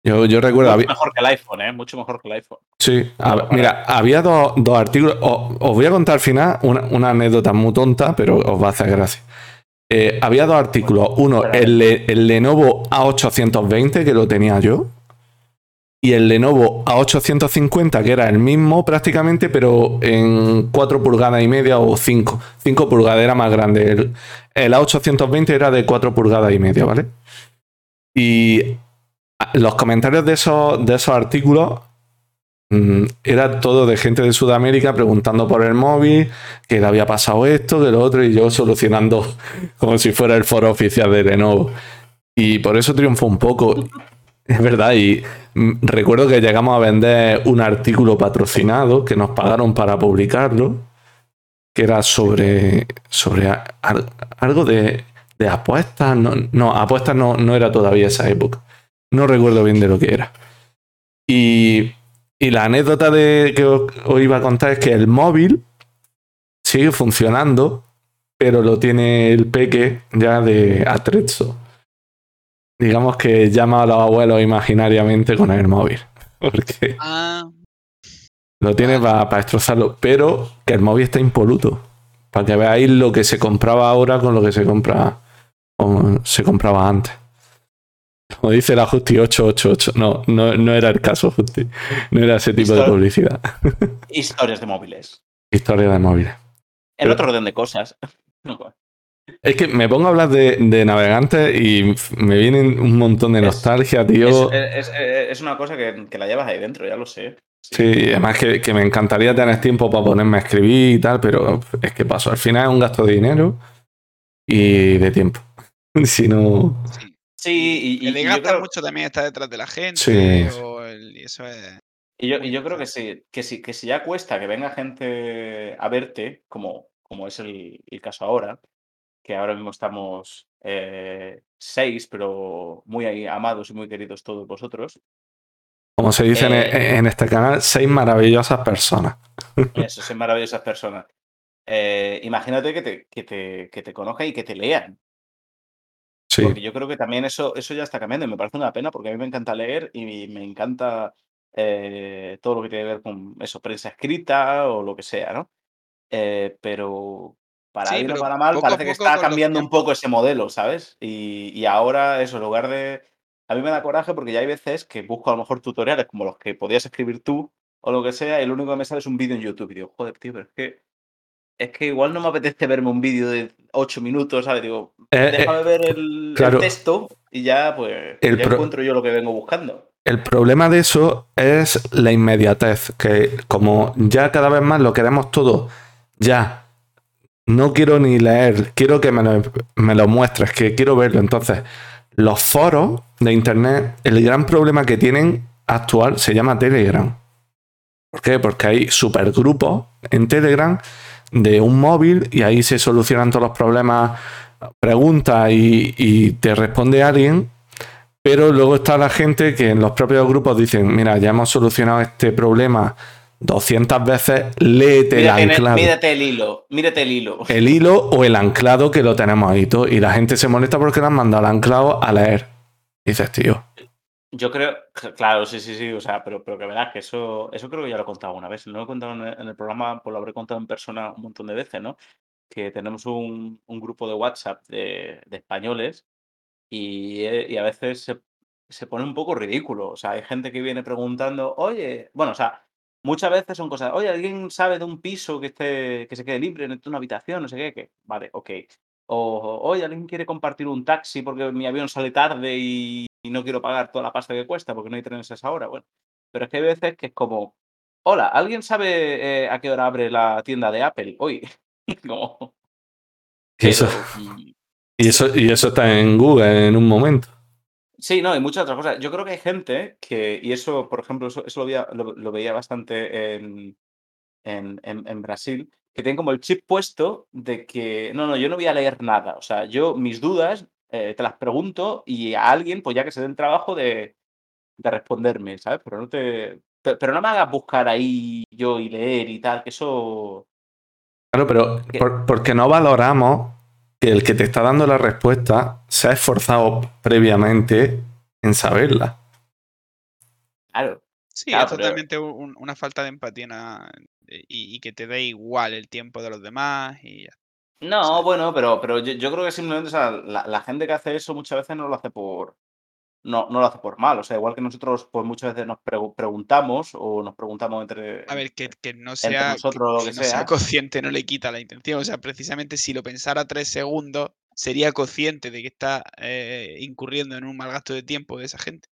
Yo, yo recuerdo, Mucho había- mejor que el iPhone, ¿eh? Mucho mejor que el iPhone. sí, mira, había dos, dos artículos, os, os voy a contar al final una, una anécdota muy tonta, pero os va a hacer gracia. Eh, había dos artículos, uno, el, el Lenovo A820, que lo tenía yo, y el Lenovo A850, que era el mismo prácticamente, pero en 4 pulgadas y media o 5. 5 pulgadas era más grande. El, el A820 era de 4 pulgadas y media, ¿vale? Y los comentarios de esos, de esos artículos mm, era todo de gente de Sudamérica preguntando por el móvil, que le había pasado esto, que lo otro, y yo solucionando como si fuera el foro oficial de Lenovo. Y por eso triunfó un poco. Es verdad, y recuerdo que llegamos a vender un artículo patrocinado que nos pagaron para publicarlo, que era sobre, sobre algo de, de apuestas. No, no, apuestas no, no era todavía esa época. No recuerdo bien de lo que era. Y, y la anécdota de, que os, os iba a contar es que el móvil sigue funcionando, pero lo tiene el peque ya de atrezzo. Digamos que llama a los abuelos imaginariamente con el móvil. Porque Ah, lo tiene para destrozarlo. Pero que el móvil está impoluto. Para que veáis lo que se compraba ahora con lo que se compra o se compraba antes. Como dice la Justi 888. No, no, no era el caso, Justi. No era ese tipo de publicidad. Historias de móviles. Historia de móviles. En Pero- otro orden de cosas. Es que me pongo a hablar de, de navegantes y me vienen un montón de Es- nostalgia, tío. Es, es- es una cosa que, que la llevas ahí dentro, ya lo sé. Sí, además que, que me encantaría tener tiempo para ponerme a escribir y tal, pero es que paso. Al final es un gasto de dinero y de tiempo. Si no. sí. Sí, y, y- El de y creo, mucho también está detrás de la gente. Sí. o el- y eso es. y yo, y yo creo que sí, que sí, que si ya cuesta que venga gente a verte, como, como es el, el caso ahora, que ahora mismo estamos eh, seis, pero muy amados y muy queridos todos vosotros. Como se dice en- Eh. en, este canal, seis maravillosas personas. Eso, son maravillosas personas. Eh, imagínate que te, que, te, que te conozcan y que te lean. Sí. Porque yo creo que también eso, eso ya está cambiando y me parece una pena porque a mí me encanta leer y me encanta eh, todo lo que tiene que ver con eso, prensa escrita o lo que sea, ¿no? Eh, pero para Sí, bien o para mal parece que poco está cambiando un poco ese modelo, ¿sabes? Y, y ahora eso, en lugar de... A mí me da coraje porque ya hay veces que busco a lo mejor tutoriales como los que podías escribir tú o lo que sea y lo único que me sale es un vídeo en YouTube y digo, joder, tío, pero es que... Es que igual no me apetece verme un vídeo de 8 minutos, ¿sabes? Digo, Eh, eh, déjame ver el, texto y ya pues El ya pro- encuentro yo lo que vengo buscando. El problema de eso es la inmediatez, que como ya cada vez más lo queremos todo, ya no quiero ni leer, quiero que me lo, me lo muestres, que quiero verlo. Entonces, los foros de Internet, el gran problema que tienen actual se llama Telegram. ¿Por qué? Porque hay supergrupos en Telegram de un móvil y ahí se solucionan todos los problemas, preguntas y, y te responde alguien. Pero luego está la gente que en los propios grupos dicen, mira, ya hemos solucionado este problema 200 veces, léete el Mírate, en el- anclado. mírate el hilo, mírate el hilo. El hilo o el anclado que lo tenemos ahí todo. Y la gente se molesta porque le han mandado el anclado a leer. Y dices, tío, Yo creo, claro, sí, sí, sí, o sea, pero, pero que verás que eso, eso creo que ya lo he contado una vez. No lo he contado en el, en el programa, pues lo habré contado en persona un montón de veces, ¿no? Que tenemos un, un grupo de WhatsApp de, de españoles y, eh, y a veces se, se pone un poco ridículo. O sea, hay gente que viene preguntando, oye, bueno, o sea, muchas veces son cosas, oye, ¿alguien sabe de un piso que esté, que se quede libre en una habitación? No sé qué, que, vale, ok. O, oye, ¿alguien quiere compartir un taxi porque mi avión sale tarde y, y no quiero pagar toda la pasta que cuesta porque no hay trenes a esa hora? Bueno, pero es que hay veces que es como, hola, ¿alguien sabe eh, a qué hora abre la tienda de Apple hoy? como, eso, pero, y- y, eso, y eso está en Google en un momento. Sí, no, y muchas otras cosas. Yo creo que hay gente que, y eso, por ejemplo, eso, eso lo, veía, lo, lo veía bastante en, en, en- en Brasil, que tienen como el chip puesto de que, no, no, yo no voy a leer nada. O sea, yo mis dudas eh, te las pregunto y a alguien, pues ya que se dé el trabajo de, de responderme, ¿sabes? Pero no te... pe- Pero no me hagas buscar ahí yo y leer y tal, que eso... Claro, pero porque no valoramos que el que te está dando la respuesta se ha esforzado previamente en saberla. Claro. Sí, Claro, es pero- totalmente un- una falta de empatía na- y, y que te dé igual el tiempo de los demás y ya. No, bueno, pero, pero yo, yo creo que simplemente, o sea, la, la gente que hace eso muchas veces no lo hace por. No, no lo hace por mal. O sea, igual que nosotros, pues muchas veces nos pregu- preguntamos o nos preguntamos entre. A ver, que, que no sea, nosotros que que no sea sea. consciente no le quita la intención. O sea, precisamente si lo pensara tres segundos, sería consciente de que está eh, incurriendo en un mal gasto de tiempo de esa gente.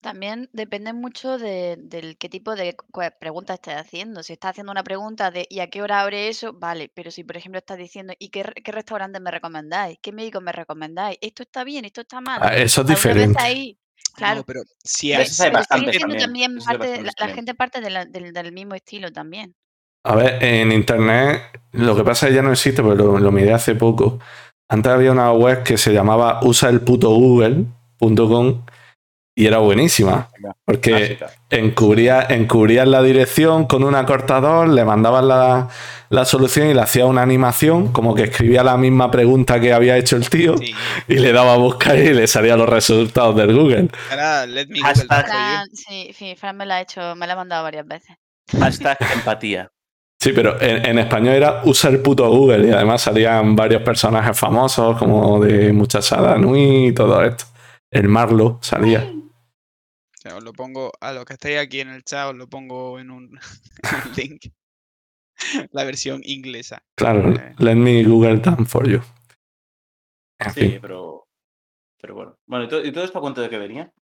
También depende mucho de, del qué tipo de cu- cua- pregunta estés haciendo. Si estás haciendo una pregunta de ¿y a qué hora abre eso? Vale, pero si por ejemplo estás diciendo ¿y qué, re- qué restaurante me recomendáis? ¿Qué médico me recomendáis? ¿Esto está bien? ¿Esto está mal? Ah, Eso es diferente. ahí, claro, pero si, De hay- pero sigue siendo también. de parte, de- la, bastantes la también. gente parte de la- del, del mismo estilo también. A ver, en internet lo que pasa es que ya no existe, pero lo, lo miré hace poco. Antes había una web que se llamaba usaelputogoogle.com y era buenísima. Porque encubría, encubrías la dirección con un acortador, le mandabas la, la solución y le hacías una animación, como que escribía la misma pregunta que había hecho el tío sí, y le daba a buscar y le salían los resultados del Google. era let me Hashtag- Google. Fran, sí, sí, Fran me la ha hecho, me la ha mandado varias veces. Hashtag empatía. Sí, pero en, en español era usa el puto Google y además salían varios personajes famosos como de Muchachada Nui y todo esto. El Marlo salía. Sea, os lo pongo a los que estáis aquí en el chat, os lo pongo en un, en un link. La versión inglesa. Claro, Eh. let me Google that for you. En Sí, fin, pero. Pero bueno. Bueno, ¿y todo, y todo esto a cuento de que venía?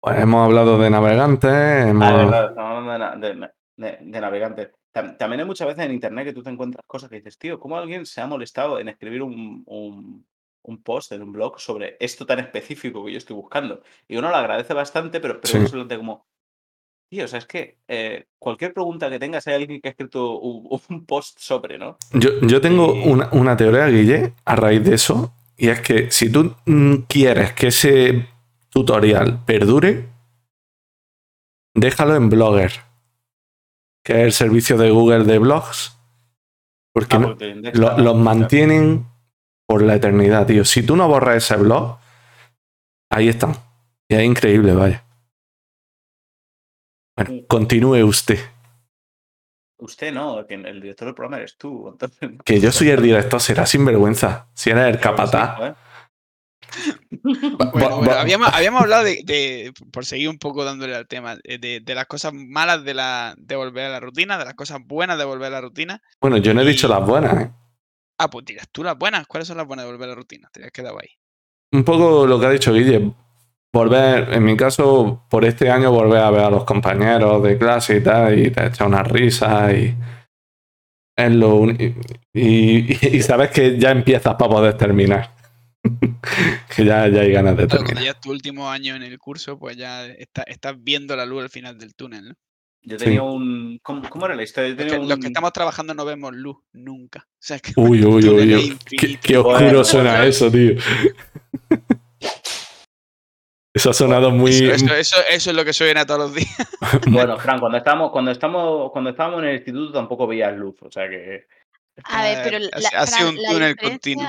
pues hemos hablado de navegantes, hemos... Ah, verdad, estamos hablando de, de- de- de navegantes. Tam- También hay muchas veces en internet que tú te encuentras cosas que dices, tío, ¿cómo alguien se ha molestado en escribir un, un- un post en un blog sobre esto tan específico que yo estoy buscando? Y uno lo agradece bastante, pero, pero Sí. uno se lo como, tío, o sea, es que eh, cualquier pregunta que tengas, hay alguien que ha escrito un, un post sobre, ¿no? Yo, yo tengo Y- una, una teoría, Guille, a raíz de eso, y es que si tú mm, quieres que ese tutorial perdure, déjalo en Blogger, que es el servicio de Google de blogs, porque Ah, no- porque te indexa lo- los mantienen por la eternidad, tío. Si tú no borras ese blog, ahí están. Y es increíble, vaya. Bueno, continúe usted, Usted no, que el director del programa eres tú. Entonces, que yo soy el director, será sinvergüenza, si eres el capataz. ¿eh? Bueno, bueno, habíamos, habíamos hablado de, de- por seguir un poco dándole al tema, eh, de, de las cosas malas de, la, de volver a la rutina, de las cosas buenas de volver a la rutina. Bueno, yo no he dicho las buenas, ¿eh? Ah, pues dirás tú las buenas. ¿Cuáles son las buenas de volver a la rutina? Te has quedado ahí. Un poco lo que ha dicho Guille. Volver, en mi caso, por este año, volver a ver a los compañeros de clase y tal, y te echa una risa y. Es lo y, y, y sabes que ya empiezas para poder terminar. que ya, ya hay ganas de cuando terminar. ya es tu último año en el curso, pues ya está- estás viendo la luz al final del túnel, ¿no? Yo Sí. tenía un. ¿Cómo, cómo era la historia? Yo Los que, un... los que estamos trabajando no vemos luz nunca. O sea, que Uy, uy, uy, uy. Qué, oscuro Bueno, suena bueno. eso, tío. Eso ha sonado muy. Eso, eso, eso, eso es lo que suena todos los días. Bueno, Fran, cuando estábamos, cuando estamos, cuando estábamos en el instituto tampoco veías luz, o sea que. A ver, pero Ha- la, ha sido Fran, un túnel diferencia, continuo.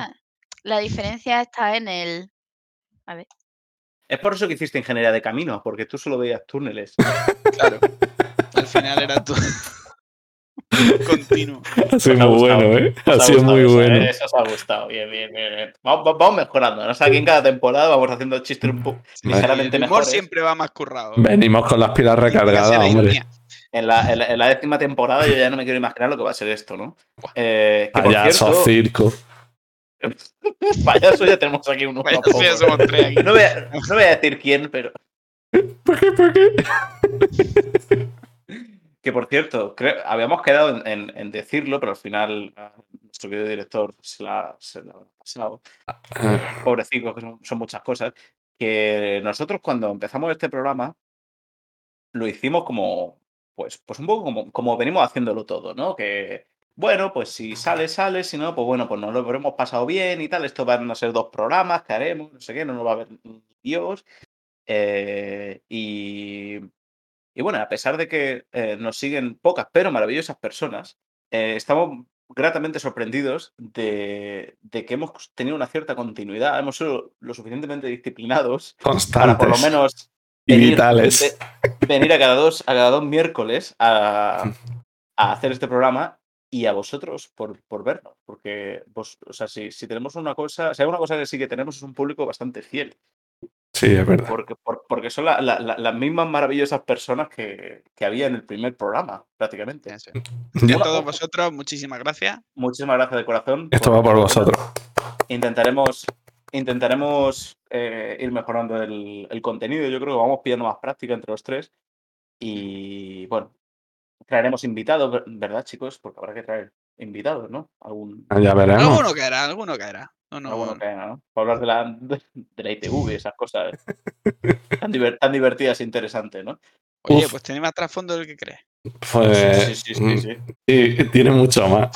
la diferencia está en el. A ver. Es por eso que hiciste ingeniería de caminos, porque tú solo veías túneles. Claro. Al final era todo continuo. Ha sido muy bueno, ¿eh? Ha sido muy eso, bueno. ¿eh? Eso os ha gustado. Bien, bien, bien. bien. Vamos, va- vamos mejorando. ¿no? O sea, aquí en cada temporada vamos haciendo chistes un poco Sí, ligeramente el humor mejores. siempre va más currado. Venimos con las pilas recargadas, hombre. En la, en la- en la décima temporada yo ya no me quiero imaginar lo que va a ser esto, ¿no? Eh, que Payaso, cierto, circo. payaso ya tenemos aquí uno. Vaya, tampoco. ya somos tres aquí. No voy, a, no voy a decir quién, pero. ¿Por qué? ¿Por qué? Que por cierto, creo- habíamos quedado en, en- en decirlo, pero al final ah, nuestro querido director se la, se la ha pasado. Pobrecito, que son, son muchas cosas. Que nosotros cuando empezamos este programa lo hicimos como, pues, pues un poco como, como venimos haciéndolo todo, ¿no? Que, bueno, pues si sale, sale, si no, pues bueno, pues nos lo habremos pasado bien y tal. Esto van a ser dos programas que haremos, no sé qué, no nos va a ver Dios. Eh, y, y bueno, a pesar de que eh, nos siguen pocas pero maravillosas personas, eh, estamos gratamente sorprendidos de, de que hemos tenido una cierta continuidad, hemos sido lo suficientemente disciplinados para por lo menos Y venir, vitales. ve- venir a cada dos, a cada dos miércoles a, a hacer este programa y a vosotros por, por vernos. Porque vos, o sea, si, si tenemos una cosa, si hay una cosa que sí que tenemos es un público bastante fiel. Sí, es verdad. Porque, por- porque son la- la- la- las mismas maravillosas personas que, que había en el primer programa, prácticamente. Eso. A todos vosotros, muchísimas gracias. Muchísimas gracias de corazón. Esto va por vosotros. Intentaremos, intentaremos eh, ir mejorando el, el contenido. Yo creo que vamos pidiendo más práctica entre los tres. Y bueno, traeremos invitados, ver- ¿verdad, chicos? Porque habrá que traer invitados, ¿no? Algún, Ya veremos. Alguno caerá, alguno caerá. No, no, alguno que venga, ¿no? Para hablar de la, de la ITV, esas cosas tan, diver- tan divertidas e interesantes, ¿no? Oye, Uf. pues tiene más trasfondo del que crees. Pues, sí, sí, sí, sí. sí, tiene mucho más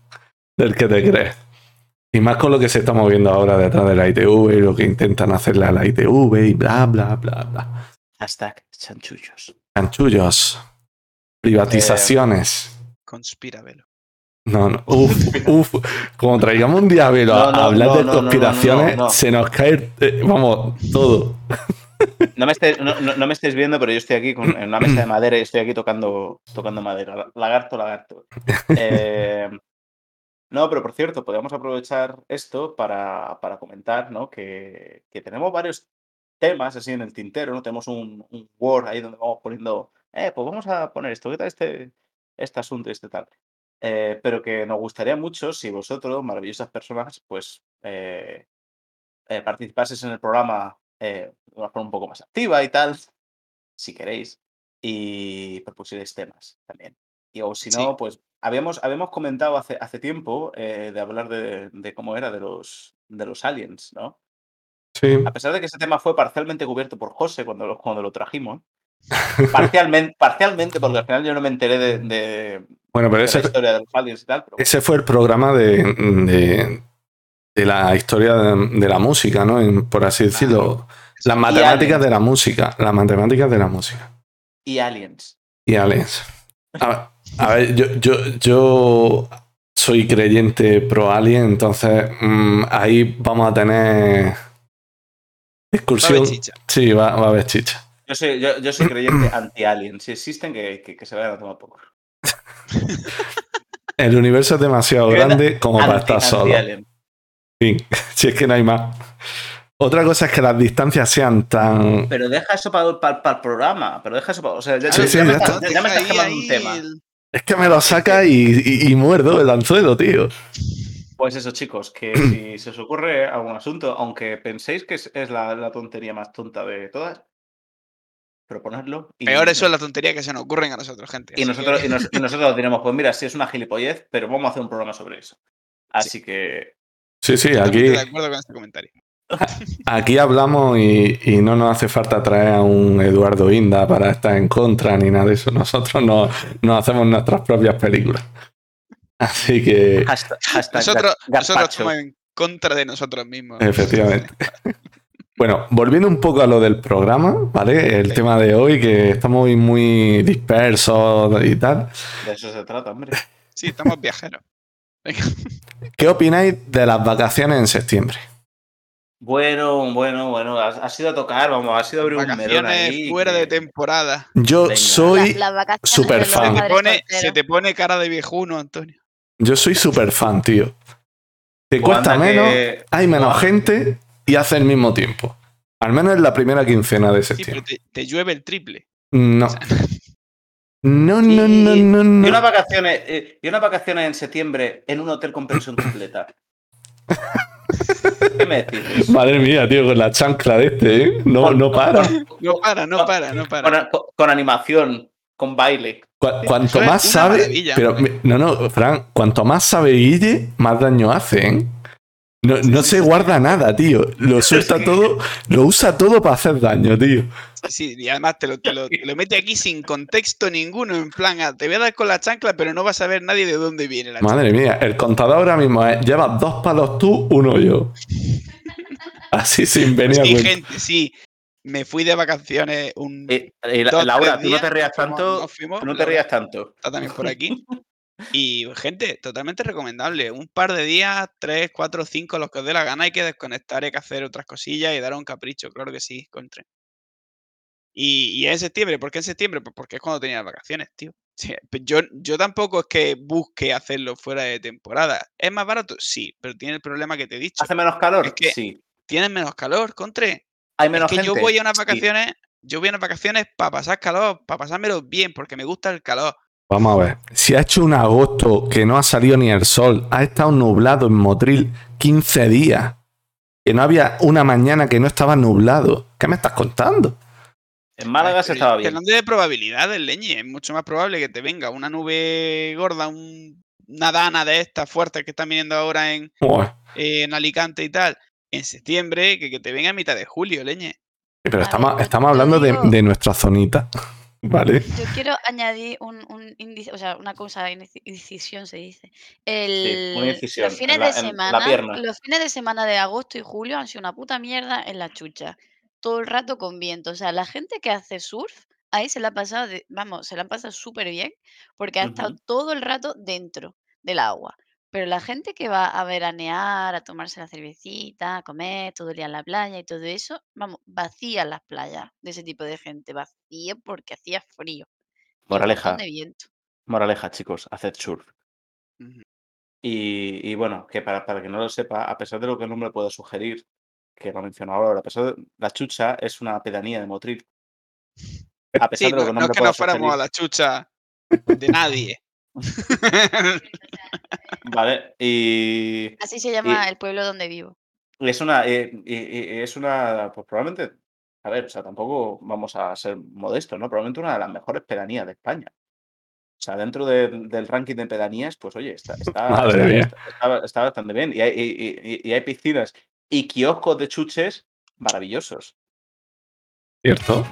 del que te crees. Y más con lo que se está moviendo ahora detrás de la ITV y lo que intentan hacerle a la ITV y bla, bla, bla, bla. Hashtag chanchullos. Canchullos. Privatizaciones. Velo. No, no. Uf, uf. Como traigamos un día a a No, no, hablar de no, conspiraciones, se nos cae, eh, vamos, todo. No me, estáis, no, me estáis viendo, pero yo estoy aquí con, en una mesa de madera y estoy aquí tocando, tocando madera. Lagarto, lagarto. Eh, no, pero por cierto, podríamos aprovechar esto para, para comentar ¿no? que, que tenemos varios temas así en el tintero, ¿no? Tenemos un, un Word ahí donde vamos poniendo, eh, pues vamos a poner esto, ¿qué tal este, este asunto y este tal? Eh, pero que nos gustaría mucho si vosotros, maravillosas personas, pues eh, eh, participaseis en el programa de una forma un poco más activa y tal, si queréis, y propusierais temas también. Y o si Sí. no, pues habíamos, habíamos comentado hace, hace tiempo de hablar de, de cómo era de los, de los aliens, ¿no? Sí. A pesar de que ese tema fue parcialmente cubierto por José cuando lo, cuando lo trajimos. Parcialmente, parcialmente, porque al final yo no me enteré de, de- Bueno, pero ese, la historia de los aliens y tal. Pero ese fue el programa de, de, de la historia de, de la música, ¿no? En- por así decirlo. Las matemáticas de la música. Las matemáticas de la música. Y aliens. Y aliens. A ver, a ver, yo, yo, yo soy creyente pro alien, entonces mm, ahí vamos a tener Va a discusión. haber chicha. Sí, va, va a haber chicha. Yo soy, yo, yo soy creyente anti-aliens. Si existen, que, que, que se vayan a tomar poco. El universo es demasiado grande como para estar solo. Fin, si es que no hay más. Otra cosa es que las distancias sean tan. Pero deja eso para, el programa. Pero deja eso para. O sea, ya, Sí, ya- sí, ya me ya estás, está. ya- ya me Deja estás ahí, quemando un tema. el- Es que me lo saca y, y- y muerdo el anzuelo, tío. Pues eso, chicos, que si se os ocurre algún asunto, aunque penséis que es, es la, la tontería más tonta de todas, proponedlo. Y, Peor eso es la tontería que se nos ocurren a nosotros, gente. y nosotros, que- y, nos- y nosotros diremos, pues mira, sí es una gilipollez, pero vamos a hacer un programa sobre eso. Así que Sí, sí, aquí. de acuerdo con este comentario. Aquí hablamos y, y no nos hace falta traer a un Eduardo Inda para estar en contra ni nada de eso. Nosotros no, nos hacemos nuestras propias películas. Así que, Nosotros, nosotros estamos en contra de nosotros mismos. efectivamente. Bueno, volviendo un poco a lo del programa, ¿vale? El tema de hoy, que estamos hoy muy dispersos y tal. De eso se trata, hombre. Sí, estamos viajeros. Venga. ¿Qué opináis de las vacaciones en septiembre? Bueno, bueno, bueno. Ha, sido a tocar, vamos, ha sido abrir un melón Vacaciones ahí. fuera que- de temporada. Yo Venga. soy, vacaciones súper fan. Se te, pone, solteros. se te pone cara de viejuno, Antonio. yo soy súper fan, tío. Te cuesta menos, que- hay menos Buah. gente y hace el mismo tiempo. Al menos en la primera quincena de Sí, pero septiembre. te, te llueve el triple. No. O sea, No, no, no, no, Y unas vacaciones, eh, y unas vacaciones en septiembre en un hotel con pensión completa. ¿Qué me decís? Madre mía, tío, con la chancla de este, ¿eh? No, no para. no para, no para, no para. Con, con- con animación, con baile. Cu- cuanto más sabe. Pero, no, no, Fran, cuanto más sabe Guille, más daño hace, ¿eh? No, no se guarda nada, tío. Lo suelta todo, lo usa todo para hacer daño, tío. Sí, y además te lo, te, lo, te lo mete aquí sin contexto ninguno, en plan, ah, te voy a dar con la chancla, pero no vas a ver nadie de dónde viene la chancla. Madre mía, el contador ahora mismo es, llevas dos palos tú, uno yo. Así sin venir a Sí, gente, sí. Me fui de vacaciones un... Eh, eh, la- Laura, tú no te rías tanto. nos fuimos, Tú no te Laura rías tanto. Está también por aquí. Y, gente, totalmente recomendable. Un par de días, tres, cuatro, cinco, los que os dé la gana, hay que desconectar, hay que hacer otras cosillas y dar un capricho, claro que sí, contre. Y, y en septiembre, ¿por qué en septiembre? Pues porque es cuando tenía las vacaciones, tío. Sí, yo, yo tampoco es que busque hacerlo fuera de temporada. ¿Es más barato? Sí, pero tiene el problema que te he dicho. ¿Hace menos calor? Es que- Sí. Tienes menos calor, contre. ¿Hay Es menos que gente? yo voy a unas Sí. vacaciones, yo voy a unas vacaciones para pasar calor, para pasármelo bien, porque me gusta el calor. Vamos a ver. Si ha hecho un agosto que no ha salido ni el sol, ha estado nublado en Motril 15 días. Que no había una mañana que no estaba nublado. ¿Qué me estás contando? En Málaga Ay, se estaba bien. Hablando de probabilidades, Leñi, es mucho más probable que te venga una nube gorda, un- una dana de estas fuertes que están viniendo ahora en, en Alicante y tal, en septiembre, que que te venga a mitad de julio, Leñe. Pero estamos, hablando de nuestra zonita. ¿Vale? Yo quiero añadir un, un índice, o sea, una cosa, incisión se dice. una El, incisión los fines en la- de en la semana, los fines de semana de agosto y julio han sido una puta mierda en la chucha. Todo el rato con viento. O sea, la gente que hace surf, ahí se la ha pasado, de- vamos, se la han pasado súper bien, porque ha estado todo el rato dentro del agua. Pero la gente que va a veranear, a tomarse la cervecita, a comer todo el día en la playa y todo eso, vamos, vacías las playas de ese tipo de gente, vacía porque hacía frío. y un Moraleja, de viento. moraleja, chicos, haced surf. Ujú. Y, y bueno, que para, para que no lo sepa, a pesar de lo que el nombre puede sugerir, que lo mencionado ahora, a pesar de la chucha es una pedanía de Motril. A pesar Sí, de lo no, que el no es nombre que pueda nos fuéramos a sugerir. la chucha de nadie. Vale, y, Así se llama el pueblo donde vivo. es una, eh, y- y es una, pues probablemente, a ver, o sea, tampoco vamos a ser modestos, ¿no? Probablemente una de las mejores pedanías de España. O sea, dentro del- del ranking de pedanías, pues oye, está, está, está- bastante bien. Y hay, y- y- y hay piscinas y kioscos de chuches maravillosos. ¿Cierto?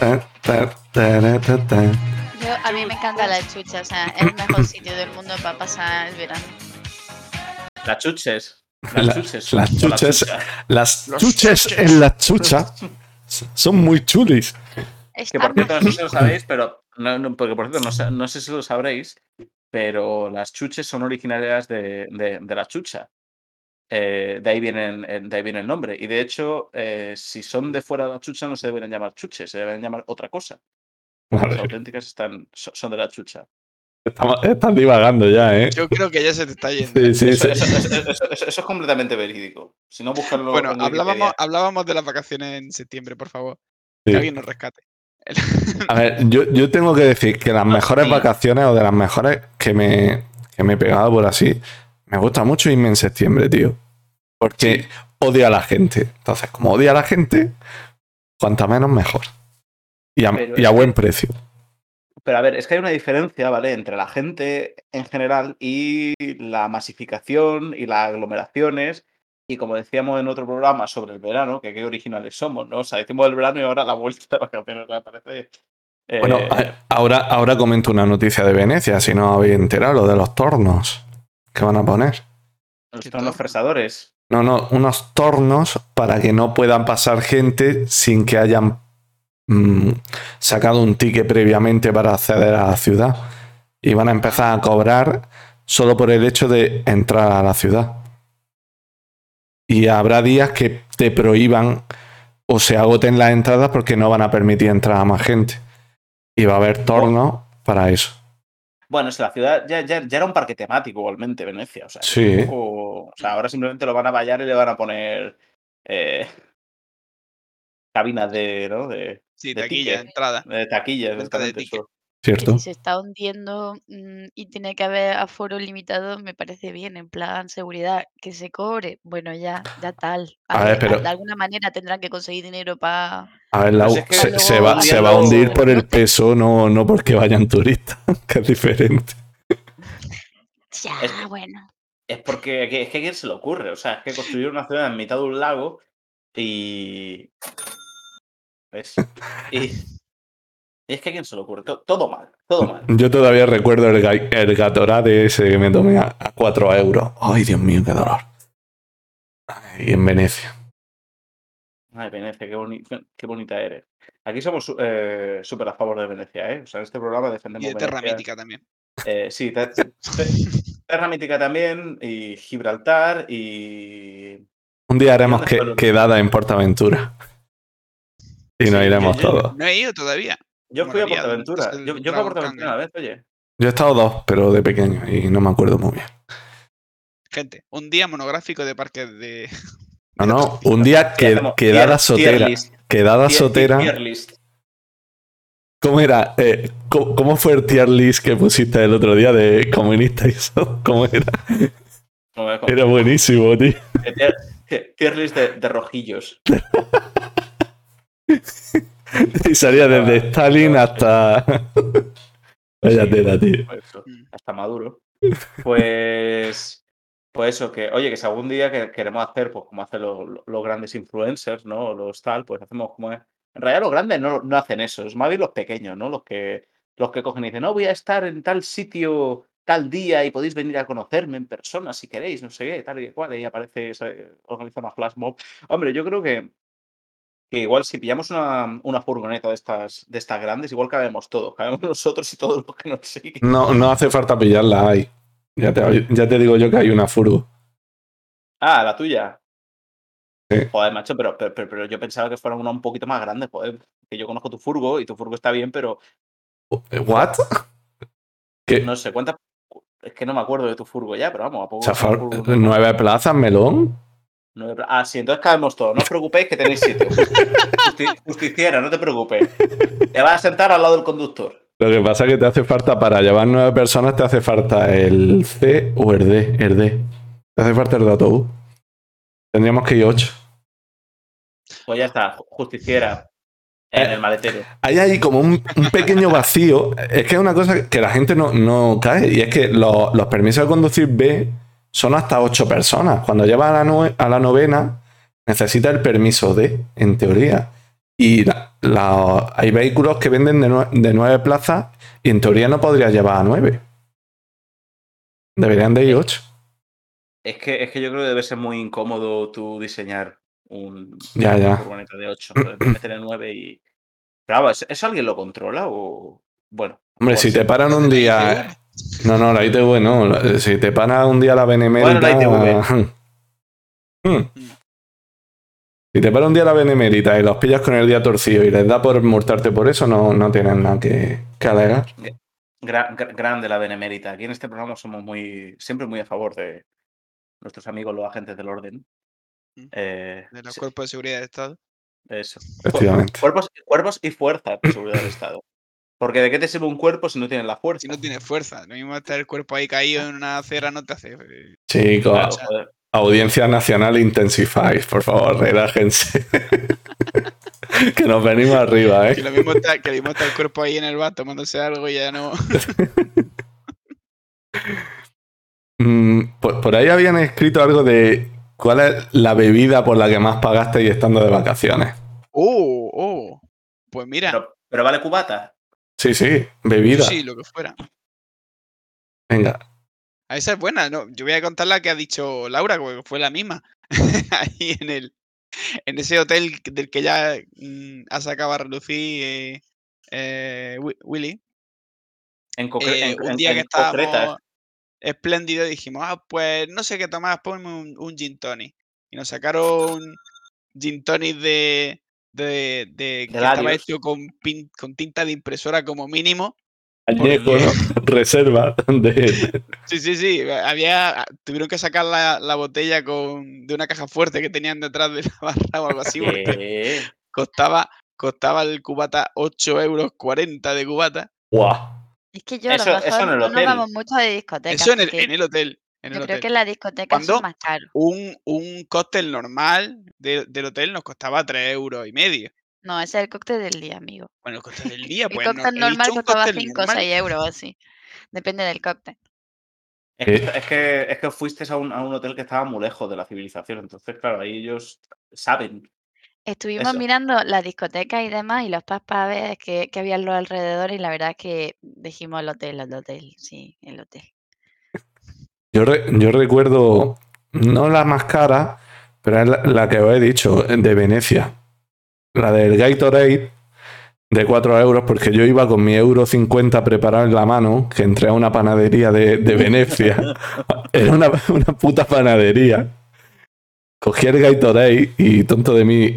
Ta, ta, ta, ta, ta. Yo, a mí me encanta la chucha, o sea, es el mejor sitio del mundo para pasar el verano. Las chuches. Las La- chuches. las la chuches. Las chuches en la chucha son muy chulis. Que por cierto, no sé si lo sabéis, pero. No, no, porque por cierto, no sé, no sé si lo sabréis, pero las chuches son originarias de, de- de la chucha. Eh, de, ahí vienen, de ahí viene el nombre. Y de hecho, eh, si son de fuera de la chucha, no se deberían llamar chuches, se deberían llamar otra cosa. Las auténticas están, so- son de la chucha. estamos- estás divagando ya, ¿eh? Yo creo que ya se te está yendo. Sí, sí, Eso, sí. eso- eso- eso- eso- eso es completamente verídico. Si no, buscarlo Bueno, en hablábamos, hablábamos de las vacaciones en septiembre, por favor. Sí. Que alguien nos rescate. A ver, yo, yo tengo que decir que las mejores sí. vacaciones o de las mejores que me, que me he pegado por así, me gusta mucho irme en septiembre, tío. Porque odio a la gente. Entonces, como odio a la gente, cuanta menos mejor. Y a, y buen precio. Pero a ver, es que hay una diferencia, ¿vale? Entre la gente en general y la masificación y las aglomeraciones Y como decíamos en otro programa sobre el verano, que qué originales somos, ¿no? O sea, decimos el verano y ahora la vuelta de vacaciones, me parece. eh, Bueno, ahora, ahora comento una noticia de Venecia, si no habéis enterado, lo de los tornos que van a poner. los ¿qué tornos fresadores. No, no, unos tornos para que no puedan pasar gente sin que hayan mm, sacado un ticket previamente para acceder a la ciudad. Y van a empezar a cobrar solo por el hecho de entrar a la ciudad. Y habrá días que te prohíban o se agoten las entradas porque no van a permitir entrar a más gente. Y va a haber tornos para eso. Bueno, es que la ciudad ya, ya, ya era un parque temático igualmente, Venecia. O sea, Sí. o sea, ahora simplemente lo van a vallar y le van a poner eh, cabinas de, ¿no? de, Sí, de taquilla, ticket. entrada. de taquillas. Venta de ¿Cierto? si se está hundiendo mm, y tiene que haber aforo limitado, me parece bien, en plan seguridad, que se cobre, bueno, ya, ya tal. A A ver, pero- de alguna manera tendrán que conseguir dinero para... A ver, la Pues U- es que se, luego se va, se va a hundir por el peso, no, no porque vayan turistas, que es diferente. Ya, Es bueno. Es porque es que a quién se le ocurre. O sea, es que construir una ciudad en mitad de un lago y. ¿Ves? Y. y es que a quién se le ocurre. To- Todo mal, todo mal. Yo todavía recuerdo el, ga- el Gatorade ese que me tomé a, a 4 euros. Ay, Dios mío, qué dolor. Y en Venecia. Ay, Venecia, qué, boni- qué bonita eres. Aquí somos eh, súper a favor de Venecia, ¿eh? O sea, en este programa defendemos Y de Terra Venecia. Mítica también. Eh, sí, te- te- Terra Mítica también, y Gibraltar, y. Un día haremos que, quedada en Portaventura. Y nos Sí, iremos yo- todos. No he ido todavía. Yo fui a Portaventura. Yo, yo fui a Portaventura una vez, oye. Yo he estado dos, pero de pequeño y no me acuerdo muy bien. Gente, un día monográfico de parques de. No, no, un día que, quedada tier- tier sotera. list, Quedada tier- sotera. tier list. ¿Cómo era? Eh, ¿cómo, cómo fue el tier list que pusiste el otro día de comunista y eso? ¿Cómo era? No Era buenísimo, tío. Tier list de, de rojillos. Y salía desde Stalin hasta. Vaya tela, tío. Mm. hasta Maduro. Pues, pues eso, que oye, que si algún día que queremos hacer, pues como hacen los, los grandes influencers, ¿no? Los tal, pues hacemos como es. En realidad los grandes no, no hacen eso, es más bien los pequeños, ¿no? Los que, los que cogen y dicen, no, voy a estar en tal sitio tal día y podéis venir a conocerme en persona si queréis, no sé qué, tal y cual, y aparece, organiza una flash mob. Hombre, yo creo que, que igual si pillamos una, una furgoneta de estas, de estas grandes, igual cabemos todos, cabemos nosotros y todos los que nos siguen. No, no hace falta pillarla ahí. Ya te, ya te digo yo que hay una furgo. Ah, la tuya. Sí. Joder, macho, pero, pero, pero- pero yo pensaba que fuera una un poquito más grande, joder. Que yo conozco tu furgo y tu furgo está bien, pero ¿What? ¿Qué? no sé cuántas. Es que no me acuerdo de tu furgo ya, pero vamos, a poco. Furgo- ¿Nueve plazas, melón? Nueve- Ah, sí, entonces cabemos todos. No os preocupéis que tenéis sitio. Justi- Justiciera, no te preocupes. Te vas a sentar al lado del conductor. Lo que pasa es que te hace falta, para llevar nueve personas, te hace falta el C o el D. El D. Te hace falta el autobús. Tendríamos que ir ocho. Pues ya está, ju- justiciera. En Eh. el maletero. Hay ahí como un, un pequeño vacío. Es que es una cosa que la gente no, no cae. Y es que los, los permisos de conducir B son hasta ocho personas. Cuando llevas a la, nue- a la novena, necesita el permiso D, en teoría. Y la- la- hay vehículos que venden de, nue- de nueve plazas y en teoría no podría llevar a nueve. Deberían de ir ocho. Es que, es que yo creo que debe ser muy incómodo tú diseñar un Ya, ya. furgoneta de 8, meterle 9 y. Pero ¿eso alguien lo controla o.? Bueno. Hombre, si te paran un ¿La día. ITV? No, no, la ITV no. La- Si te para un día la Benemérita. Bueno, Hmm. Si te para un día la Benemérita y los pillas con el día torcido y les da por multarte por eso, no, no tienen nada que, que alegar. gra- gra- grande la benemérita. Aquí en este programa somos muy siempre muy a favor de nuestros amigos los agentes del orden. Mm. Eh, De los sí, cuerpos de seguridad de Estado. eso. Efectivamente. Cuerpos, cuerpos y fuerzas de seguridad del Estado. Porque ¿de qué te sirve un cuerpo si no tienes la fuerza? Si no tiene fuerza. Lo mismo estar el cuerpo ahí caído en una acera no te hace. eh, Chicos, Claro. Audiencia Nacional Intensify, por favor, relájense. que nos venimos arriba, Que ¿eh? lo mismo está, que lo mismo está el cuerpo ahí en el bar tomándose algo y ya no. Mm, por, por ahí habían escrito algo de ¿Cuál es la bebida por la que más pagaste y estando de vacaciones? Oh, oh. Pues mira, Pero, pero vale cubata. Sí, sí, bebida. sí, lo que fuera. Venga. A esa es buena, no. Yo voy a contar la que ha dicho Laura, porque fue la misma. Ahí en el. En ese hotel del que ya mm, ha sacado a relucir eh, eh, Wi- Willy. En, concre- Eh, en- un en- día que en concreta, estábamos espléndido dijimos, ah, pues no sé qué tomar, ponme un, un gin tonic. Y nos sacaron gin tonic de, de, de que estaba hecho con, pin- con tinta de impresora como mínimo. Añejo, ¿no? Reserva de. Sí, sí, sí. Había, tuvieron que sacar la, la botella con, de una caja fuerte que tenían detrás de la barra o algo así, porque que- costaba, costaba el cubata 8 euros 40 de cubata. ¡Guau! Es que yo a lo Eso- eso mejor el no nos vamos mucho de discotecas. Eso en el, porque en el hotel. En yo el creo hotel. que en las discotecas ¿Cuándo? son más caros. un, un cóctel normal de- del hotel nos costaba 3 euros y medio. No, ese es el cóctel del día, amigo. Bueno, el cóctel del día, El pues no, cóctel normal costaba cóctel 5 o normal. 6 euros, así. Depende del cóctel. Es que, es que, es que fuiste a un, a un hotel que estaba muy lejos de la civilización. Entonces, claro, ahí ellos saben. Estuvimos Eso. mirando las discotecas y demás y los ver que, que había en los alrededores y la verdad es que dijimos el hotel, el hotel, sí, el hotel. Yo, re- yo recuerdo, no la más cara, pero es la, la que os he dicho, de Venecia. La del Gatorade de 4 euros, porque yo iba con mi euro 50 preparado en la mano, que entré a una panadería de, de Venecia. Era una, una puta panadería. Cogí el Gatorade y tonto de mí.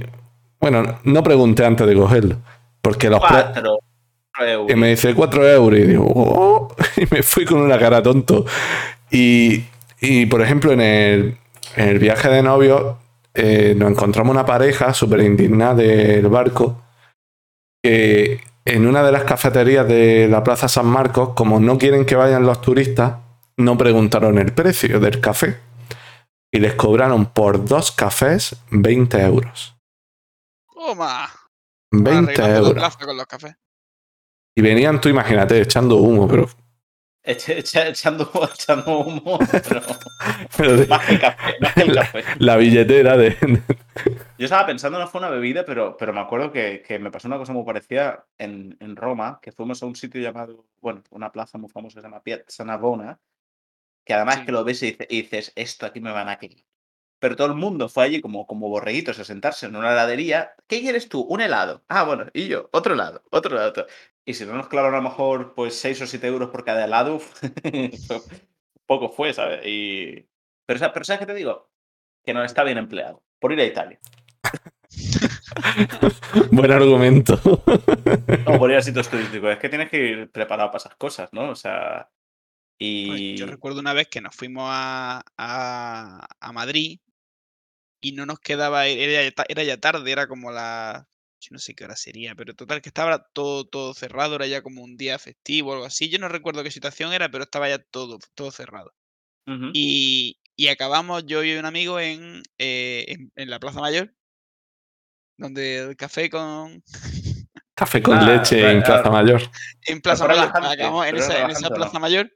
Bueno, no pregunté antes de cogerlo, porque los Cuatro euros. y me dice 4 euros y digo, "Oh", y me fui con una cara tonto. Y, y, por ejemplo, en el, en el viaje de novio eh, nos encontramos una pareja súper indignada del barco que en una de las cafeterías de la Plaza San Marcos, como no quieren que vayan los turistas, no preguntaron el precio del café. Y les cobraron por dos cafés 20 euros. Toma. 20 Arreglando la euros. plaza con los cafés. Y venían, tú imagínate, echando humo, pero, Eche- eche- echando, echando humo. Pero pero de- más que café. Más que el café. la billetera de, Yo estaba pensando, no fue una bebida, pero, pero me acuerdo que, que me pasó una cosa muy parecida en, en Roma, que fuimos a un sitio llamado, bueno, una plaza muy famosa que se llama Piazza Navona, que además Sí. que lo ves y dices, esto aquí me van a querer. Pero todo el mundo fue allí como, como borreguitos a sentarse en una heladería. ¿Qué quieres tú? Un helado. Ah, bueno, y yo, otro helado, otro helado. Y si no nos clavaron a lo mejor pues 6 o 7 euros por cada helado, poco fue, ¿sabes? Y... Pero, pero ¿sabes qué te digo? Que no está bien empleado. Por ir a Italia. Buen argumento. No, por ir a sitios turísticos. Es que tienes que ir preparado para esas cosas, ¿no? O sea. Pues Y. yo recuerdo una vez que nos fuimos a, a- a Madrid y no nos quedaba, era ya, era ya tarde, era como la, yo no sé qué hora sería, pero total que estaba todo, todo cerrado, era ya como un día festivo o algo así. Yo no recuerdo qué situación era, pero estaba ya todo, todo cerrado. Y, y acabamos yo y un amigo en, eh, en, en la Plaza Mayor, donde el café con, Café con Ah, leche en Plaza. Mayor. en Plaza Mayor, acabamos en esa. Plaza Mayor.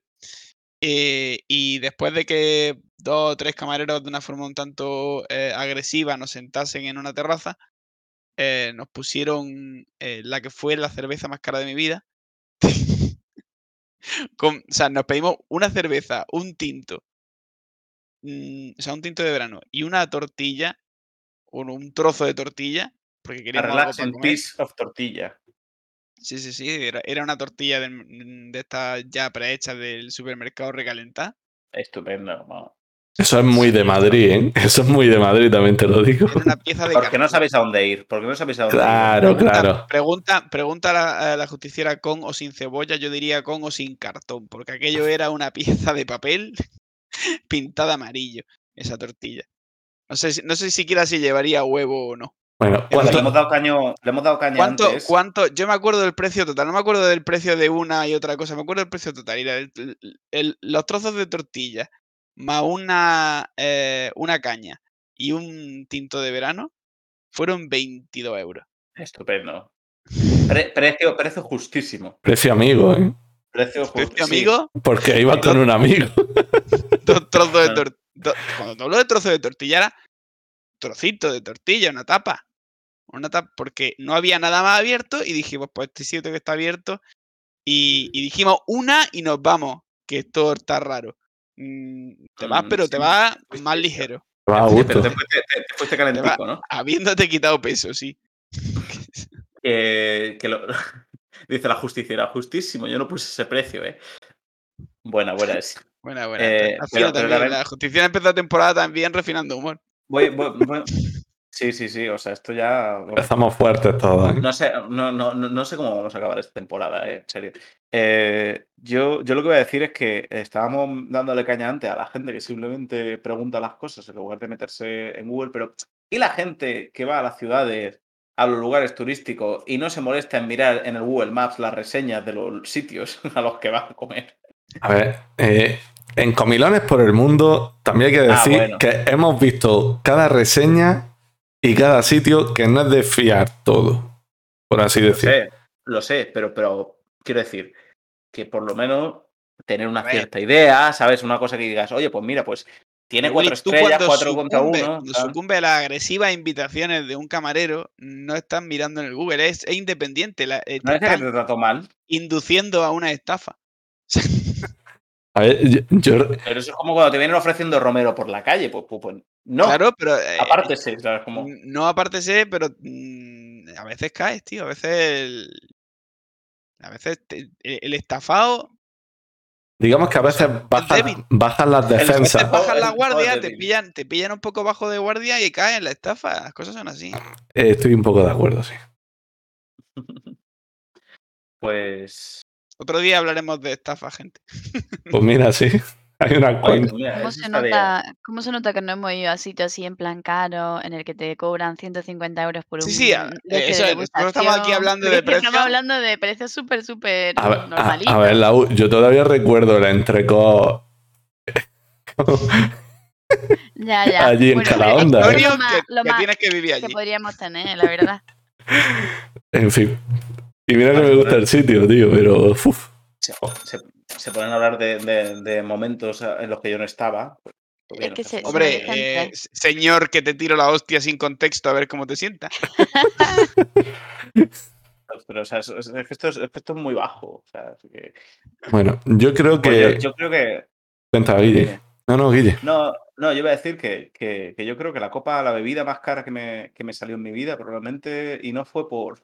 eh, y después de que dos o tres camareros de una forma un tanto eh, agresiva nos sentasen en una terraza, eh, nos pusieron eh, la que fue la cerveza más cara de mi vida. Con- o sea, nos pedimos una cerveza, un tinto, mm, o sea, un tinto de verano y una tortilla, o un trozo de tortilla, porque queríamos algo para comer. piece of tortilla. Sí, sí, sí, era, era una tortilla de, de estas ya prehechas del supermercado recalentada. Estupendo. vamos. Eso es muy de Madrid, ¿eh? Eso es muy de Madrid, también te lo digo. Una pieza de Porque no sabéis a dónde ir. Porque no sabéis a dónde Claro, ir. Pregunta, claro. pregunta, pregunta a la, a la justiciera con o sin cebolla, yo diría con o sin cartón, porque aquello era una pieza de papel pintada amarillo, esa tortilla. No sé, si- no sé siquiera si llevaría huevo o no. Bueno, le ¿cuánto- hemos dado caño, le hemos dado caña ¿Cuánto, antes. cuánto? Yo me acuerdo del precio total, no me acuerdo del precio de una y otra cosa, me acuerdo del precio total. El- el- los trozos de tortilla más una, eh, una caña y un tinto de verano fueron 22 euros. Estupendo. Pre- precio, precio justísimo. precio amigo, ¿eh? Precio Precio justísimo. amigo, Porque iba con un amigo. dos trozos de, tor- do- cuando te hablo de trozo de tortilla era trocito de tortilla, una tapa. Una tapa, porque no había nada más abierto y dijimos, pues este sitio que está abierto. Y, y dijimos una y nos vamos, que esto está raro. Mm, te vas, pero te vas más ligero, Va a Sí, gusto. pero te fuiste, te- te fuiste calentico, ¿no? habiéndote quitado peso, sí. Que, que lo- dice la justiciera, justísimo, yo no puse ese precio, ¿eh? Buena, buena es. Buena, buena. Eh, pero- fino pero también. también- La justicia empezó la temporada también refinando humor. Voy, voy- voy- Sí, sí, sí, o sea, esto ya... Empezamos fuertes todos. ¿eh? No sé, no, no, no, no sé cómo vamos a acabar esta temporada, eh, en serio. Eh, yo, yo lo que voy a decir es que estábamos dándole caña antes a la gente que simplemente pregunta las cosas en lugar de meterse en Google, pero ¿y la gente que va a las ciudades, a los lugares turísticos y no se molesta en mirar en el Google Maps las reseñas de los sitios a los que va a comer? A ver, eh, en Comilones por el Mundo también hay que Ah, decir bueno. que hemos visto cada reseña y cada sitio que no es de fiar todo, por así Lo decir. sé, lo sé, pero, pero quiero decir que por lo menos tener una cierta idea, ¿sabes? Una cosa que digas, oye, pues mira, pues tiene cuatro estrellas, cuando cuatro contra sucumbe- uno. Cuando sucumbe a las agresivas invitaciones de un camarero, no estás mirando en el Google, es, es independiente. la- eh, No es que te están trató mal, induciendo a una estafa. A ver, yo, yo- pero eso es como cuando te vienen ofreciendo Romero por la calle, pues, pues, pues, no, Claro, pero. eh, aparte sí, ¿sabes? Como, No aparte sé, pero mm, a veces caes, tío. A veces. el- a veces te- el, el estafado. digamos que a veces bajan, bajan las El A veces defensas. estafado bajas la guardia, te pillan, te pillan un poco bajo de guardia y caes en la estafa. Las cosas son así. Eh, estoy un poco de acuerdo, sí. pues. Otro día hablaremos de estafa, gente. Pues mira, sí. Hay una cuenta. ¿Cómo se, nota, ¿Cómo se nota que no hemos ido a sitio así en plan caro, en el que te cobran 150 euros por Sí, un sí, de eso es, estamos aquí hablando de que Estamos precios. hablando de precios súper, súper A ver, a- normalitos. a, ver, Lau, yo todavía recuerdo la entrecot Ya, ya. allí en Bueno, cada pero es onda, que ¿eh? lo más, que, que tienes que vivir que allí. podríamos tener, la verdad. En fin. Y mira que me gusta el sitio, tío, pero. uf. se, se- se ponen a hablar de, de- de momentos en los que yo no estaba. pues, pues Es que Hombre, eh, señor, que te tiro la hostia sin contexto a ver cómo te sientas. pero o sea, es, es que esto es, es que esto es muy bajo. O sea, así que- Bueno, yo creo pues que. yo, yo creo que. Cuenta, Guille. No, no, Guille. No, no, yo iba a decir que, que- que yo creo que la copa, la bebida más cara que me, que me salió en mi vida, probablemente, y no fue por.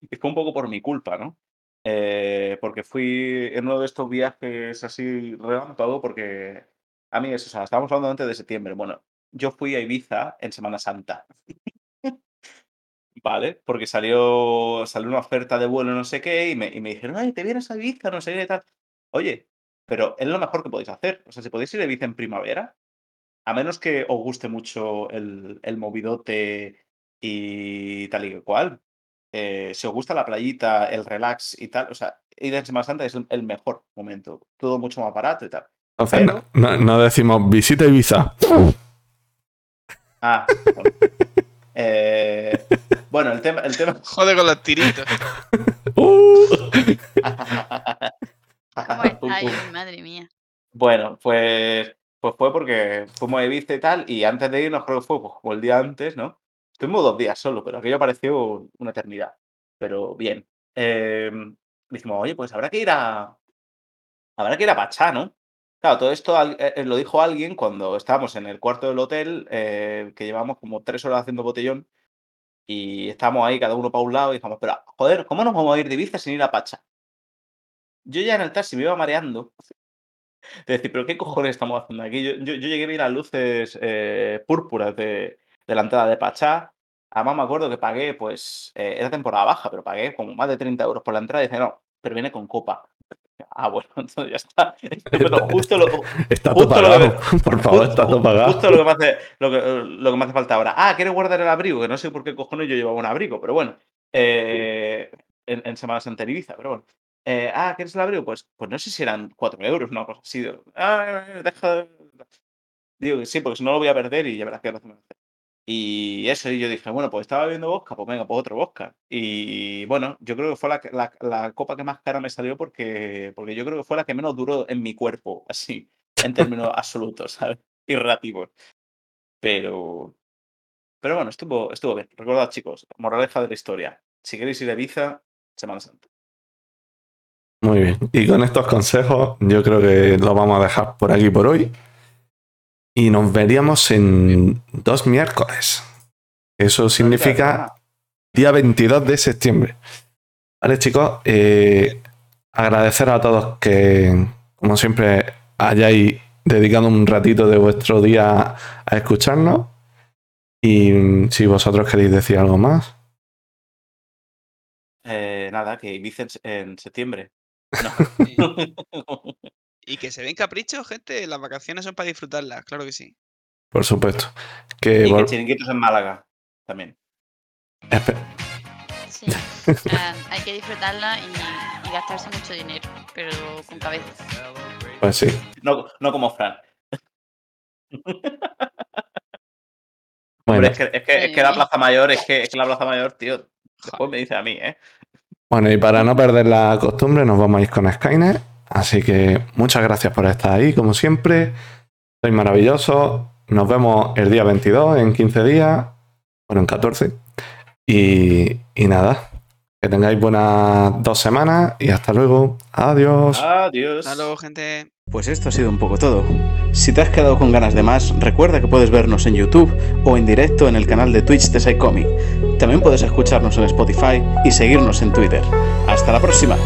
Y Fue un poco por mi culpa, ¿no? Eh, porque fui en uno de estos viajes así relámpago, porque a mí, eso, o sea, estábamos hablando antes de septiembre. Bueno, yo fui a Ibiza en Semana Santa. ¿Vale? Porque salió, salió una oferta de vuelo, no sé qué, y me, y me dijeron, ay, te vienes a Ibiza, no sé qué tal. Oye, pero es lo mejor que podéis hacer. O sea, si podéis ir a Ibiza en primavera, a menos que os guste mucho el, el movidote y tal y cual, eh, si os gusta la playita, el relax y tal, o sea, ir en Semana Santa es el- el mejor momento. Todo mucho más barato y tal. Pero- no, decimos visita Ibiza. Ah, bueno. Eh, bueno, el tema, el tema. Jode con los tiritos. Uh. ¿Cómo estáis? Madre mía. Bueno, pues, pues fue porque fuimos a Ibiza y tal, y antes de irnos, creo que fue pues, como el día antes, ¿no? Estuvimos dos días solo, pero aquello pareció una eternidad. Pero bien. Eh, dijimos, oye, pues habrá que ir a. Habrá que ir a Pachá, ¿no? Claro, todo esto eh, eh, lo dijo alguien cuando estábamos en el cuarto del hotel, eh, que llevamos como tres horas haciendo botellón, y estábamos ahí cada uno para un lado, y dijimos, pero joder, ¿cómo nos vamos a ir de Ibiza sin ir a Pachá? Yo ya en el taxi me iba mareando. De decir, pero ¿qué cojones estamos haciendo aquí? Yo, llegué a ver las luces púrpuras de, de la entrada de Pachá. Además me acuerdo que pagué, pues, eh, era temporada baja, pero pagué como más de 30 euros por la entrada y dice, no, pero viene con copa. Ah, bueno, entonces ya está. Pero justo lo, Está todo Justo lo que. Por favor, está todo pagado. Justo lo que, me hace, lo, que, lo que me hace falta ahora. Ah, ¿quieres guardar el abrigo? Que no sé por qué cojones yo llevaba un abrigo, pero bueno. Eh, en, en Semana Santa en Ibiza, pero bueno. Eh, ah, ¿quieres el abrigo? Pues, pues no sé si eran 4 euros, una cosa así. Digo, ah, deja. de-". Digo que sí, porque si no lo voy a perder y ya verás qué hacemos. Y eso, y yo dije, bueno, pues estaba bebiendo vodka, pues venga, pues otro vodka. Y bueno, yo creo que fue la, la, la copa que más cara me salió porque, porque yo creo que fue la que menos duró en mi cuerpo, así, en términos absolutos, ¿sabes? y relativos. Pero. Pero bueno, estuvo, estuvo bien. Recordad, chicos, moraleja de la historia. Si queréis ir a Ibiza, Semana Santa. Muy bien. Y con estos consejos, yo creo que lo vamos a dejar por aquí por hoy. Y nos veríamos en dos miércoles. Eso significa día 22 de septiembre. Vale, chicos. Eh, agradecer a todos que, como siempre, hayáis dedicado un ratito de vuestro día a escucharnos. Y si vosotros queréis decir algo más. Eh, nada, que Ibiza en, en septiembre. No. Y que se ven caprichos, gente. Las vacaciones son para disfrutarlas, claro que sí. Por supuesto. Que, y que vol- chiringuitos en Málaga también. espe- Sí. Hay que disfrutarla y, y gastarse mucho dinero, pero con cabeza. Pues sí. No, no como Fran. Bueno, Hombre, es que, es, que, es que la Plaza Mayor, es que, es que la Plaza Mayor, tío, después me dice a mí, ¿eh? bueno, y para no perder la costumbre, nos vamos a ir con Skynet. Así que muchas gracias por estar ahí, como siempre. Sois maravillosos. Nos vemos el día 22, en 15 días. Bueno, en 14. Y, y nada. Que tengáis buenas dos semanas y hasta luego. Adiós. Adiós. Hasta luego, gente. Pues esto ha sido un poco todo. Si te has quedado con ganas de más, recuerda que puedes vernos en YouTube o en directo en el canal de Twitch de Psycomic. También puedes escucharnos en Spotify y seguirnos en Twitter. ¡Hasta la próxima!